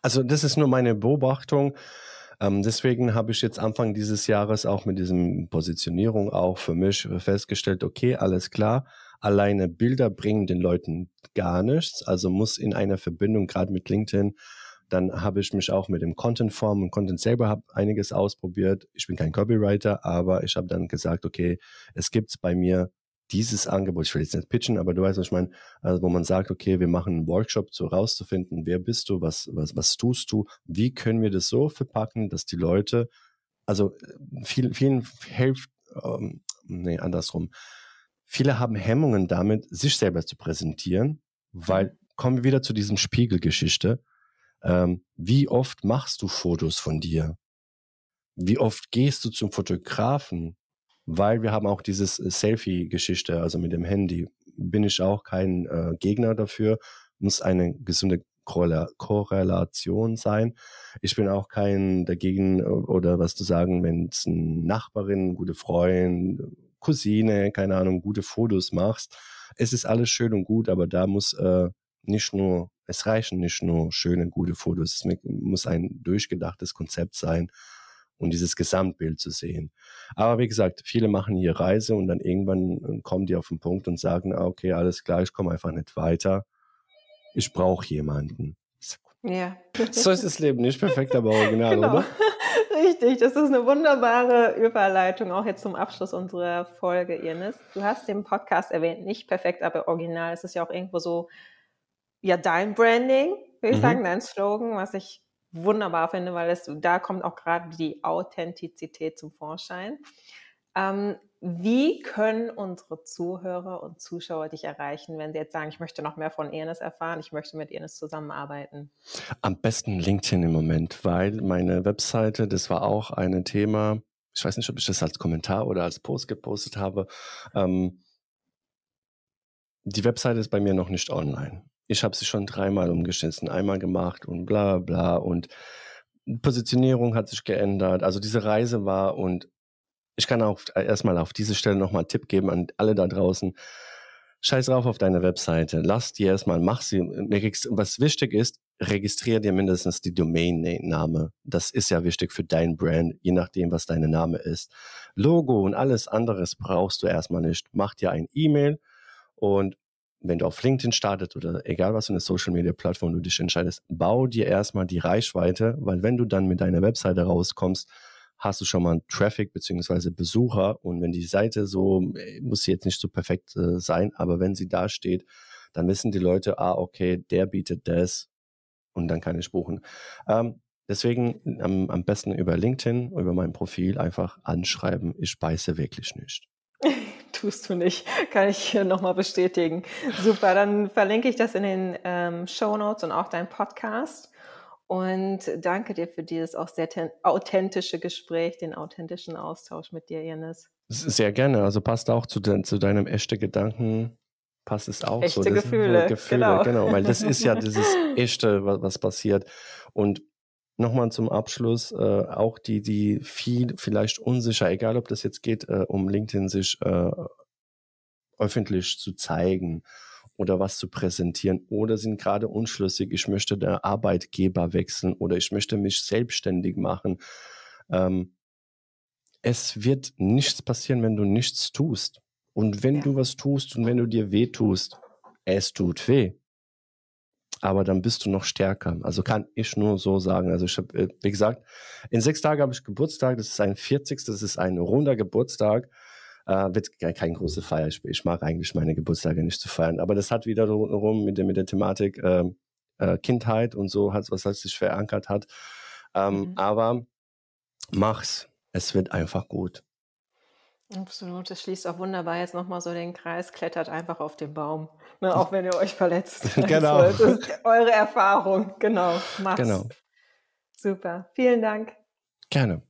Also das ist nur meine Beobachtung. Ähm, deswegen habe ich jetzt Anfang dieses Jahres auch mit diesem Positionierung auch für mich festgestellt, okay, alles klar. Alleine Bilder bringen den Leuten gar nichts. Also muss in einer Verbindung, gerade mit LinkedIn, dann habe ich mich auch mit dem Content-Form und Content selber habe einiges ausprobiert. Ich bin kein Copywriter, aber ich habe dann gesagt, okay, es gibt bei mir dieses Angebot, ich will jetzt nicht pitchen, aber du weißt, was ich meine, also wo man sagt, okay, wir machen einen Workshop, so rauszufinden, wer bist du, was, was, was tust du, wie können wir das so verpacken, dass die Leute, also vielen, vielen hilft, ähm, nee, andersrum, viele haben Hemmungen damit, sich selber zu präsentieren, weil, mhm. kommen wir wieder zu diesem Spiegelgeschichte, ähm, wie oft machst du Fotos von dir? Wie oft gehst du zum Fotografen? Weil wir haben auch dieses äh, Selfie-Geschichte, also mit dem Handy. Bin ich auch kein äh, Gegner dafür. Muss eine gesunde Korrelation sein. Ich bin auch kein dagegen äh, oder was zu sagen, wenn es eine Nachbarin, gute Freund, Cousine, keine Ahnung, gute Fotos machst. Es ist alles schön und gut, aber da muss äh, nicht nur, es reichen nicht nur schöne, gute Fotos, es muss ein durchgedachtes Konzept sein und dieses Gesamtbild zu sehen. Aber wie gesagt, viele machen hier Reise und dann irgendwann äh, kommen die auf den Punkt und sagen, ah, okay, alles klar, ich komme einfach nicht weiter. Ich brauche jemanden. Ja. So ist das Leben nicht perfekt, aber original, genau. oder? Richtig, das ist eine wunderbare Überleitung auch jetzt zum Abschluss unserer Folge, Irnis. Du hast den Podcast erwähnt, nicht perfekt, aber original. Es ist ja auch irgendwo so ja dein Branding, würde ich mhm. sagen, dein Slogan, was ich wunderbar finde, weil es, da kommt auch gerade die Authentizität zum Vorschein. Ähm, wie können unsere Zuhörer und Zuschauer dich erreichen, wenn sie jetzt sagen, ich möchte noch mehr von Ernest erfahren, ich möchte mit Ernest zusammenarbeiten? Am besten LinkedIn im Moment, weil meine Webseite, das war auch ein Thema, ich weiß nicht, ob ich das als Kommentar oder als Post gepostet habe. Ähm, die Webseite ist bei mir noch nicht online ich habe sie schon dreimal umgeschnitten, einmal gemacht und bla bla und Positionierung hat sich geändert. Also diese Reise war und ich kann auch erstmal auf diese Stelle nochmal einen Tipp geben an alle da draußen. Scheiß drauf auf deine Webseite. Lass die erstmal, mach sie. Was wichtig ist, registriere dir mindestens die Domain-Name. Das ist ja wichtig für dein Brand, je nachdem, was dein Name ist. Logo und alles anderes brauchst du erstmal nicht. Mach dir ein E-Mail und wenn du auf LinkedIn startest oder egal was für eine Social Media Plattform du dich entscheidest, bau dir erstmal die Reichweite, weil wenn du dann mit deiner Webseite rauskommst, hast du schon mal Traffic beziehungsweise Besucher und wenn die Seite so, äh, muss sie jetzt nicht so perfekt äh, sein, aber wenn sie da steht, dann wissen die Leute, ah, okay, der bietet das und dann kann ich buchen. Ähm, deswegen am, am besten über LinkedIn, über mein Profil einfach anschreiben, ich beiße wirklich nicht. Tust du nicht, kann ich nochmal bestätigen. Super, dann verlinke ich das in den ähm, Show Notes und auch dein Podcast. Und danke dir für dieses auch sehr authentische Gespräch, den authentischen Austausch mit dir, Ines. Sehr gerne. Also passt auch zu, de zu deinem echten Gedanken, passt es auch echte so. Echte Gefühle. Gefühle, genau. genau. Weil das ist ja dieses Echte, was, was passiert. Und nochmal zum Abschluss, äh, auch die, die viel vielleicht unsicher, egal ob das jetzt geht, äh, um LinkedIn sich äh, öffentlich zu zeigen oder was zu präsentieren oder sind gerade unschlüssig, ich möchte der Arbeitgeber wechseln oder ich möchte mich selbstständig machen. Ähm, es wird nichts passieren, wenn du nichts tust. Und wenn ja. du was tust und wenn du dir weh tust, es tut weh. Aber dann bist du noch stärker. Also kann ich nur so sagen. Also ich habe, äh, wie gesagt, in sechs Tagen habe ich Geburtstag. Das ist ein 40. Das ist ein runder Geburtstag. Äh, wird kein große Feier. Ich, ich, mag eigentlich meine Geburtstage nicht zu feiern. Aber das hat wiederum mit der, mit der Thematik äh, äh, Kindheit und so, hat, was halt sich verankert hat. Ähm, mhm. Aber mach's. Es wird einfach gut. Absolut, das schließt auch wunderbar jetzt nochmal so den Kreis, klettert einfach auf den Baum, ne, auch wenn ihr euch verletzt. genau. Das ist eure Erfahrung, genau, macht's. Genau. Super, vielen Dank. Gerne.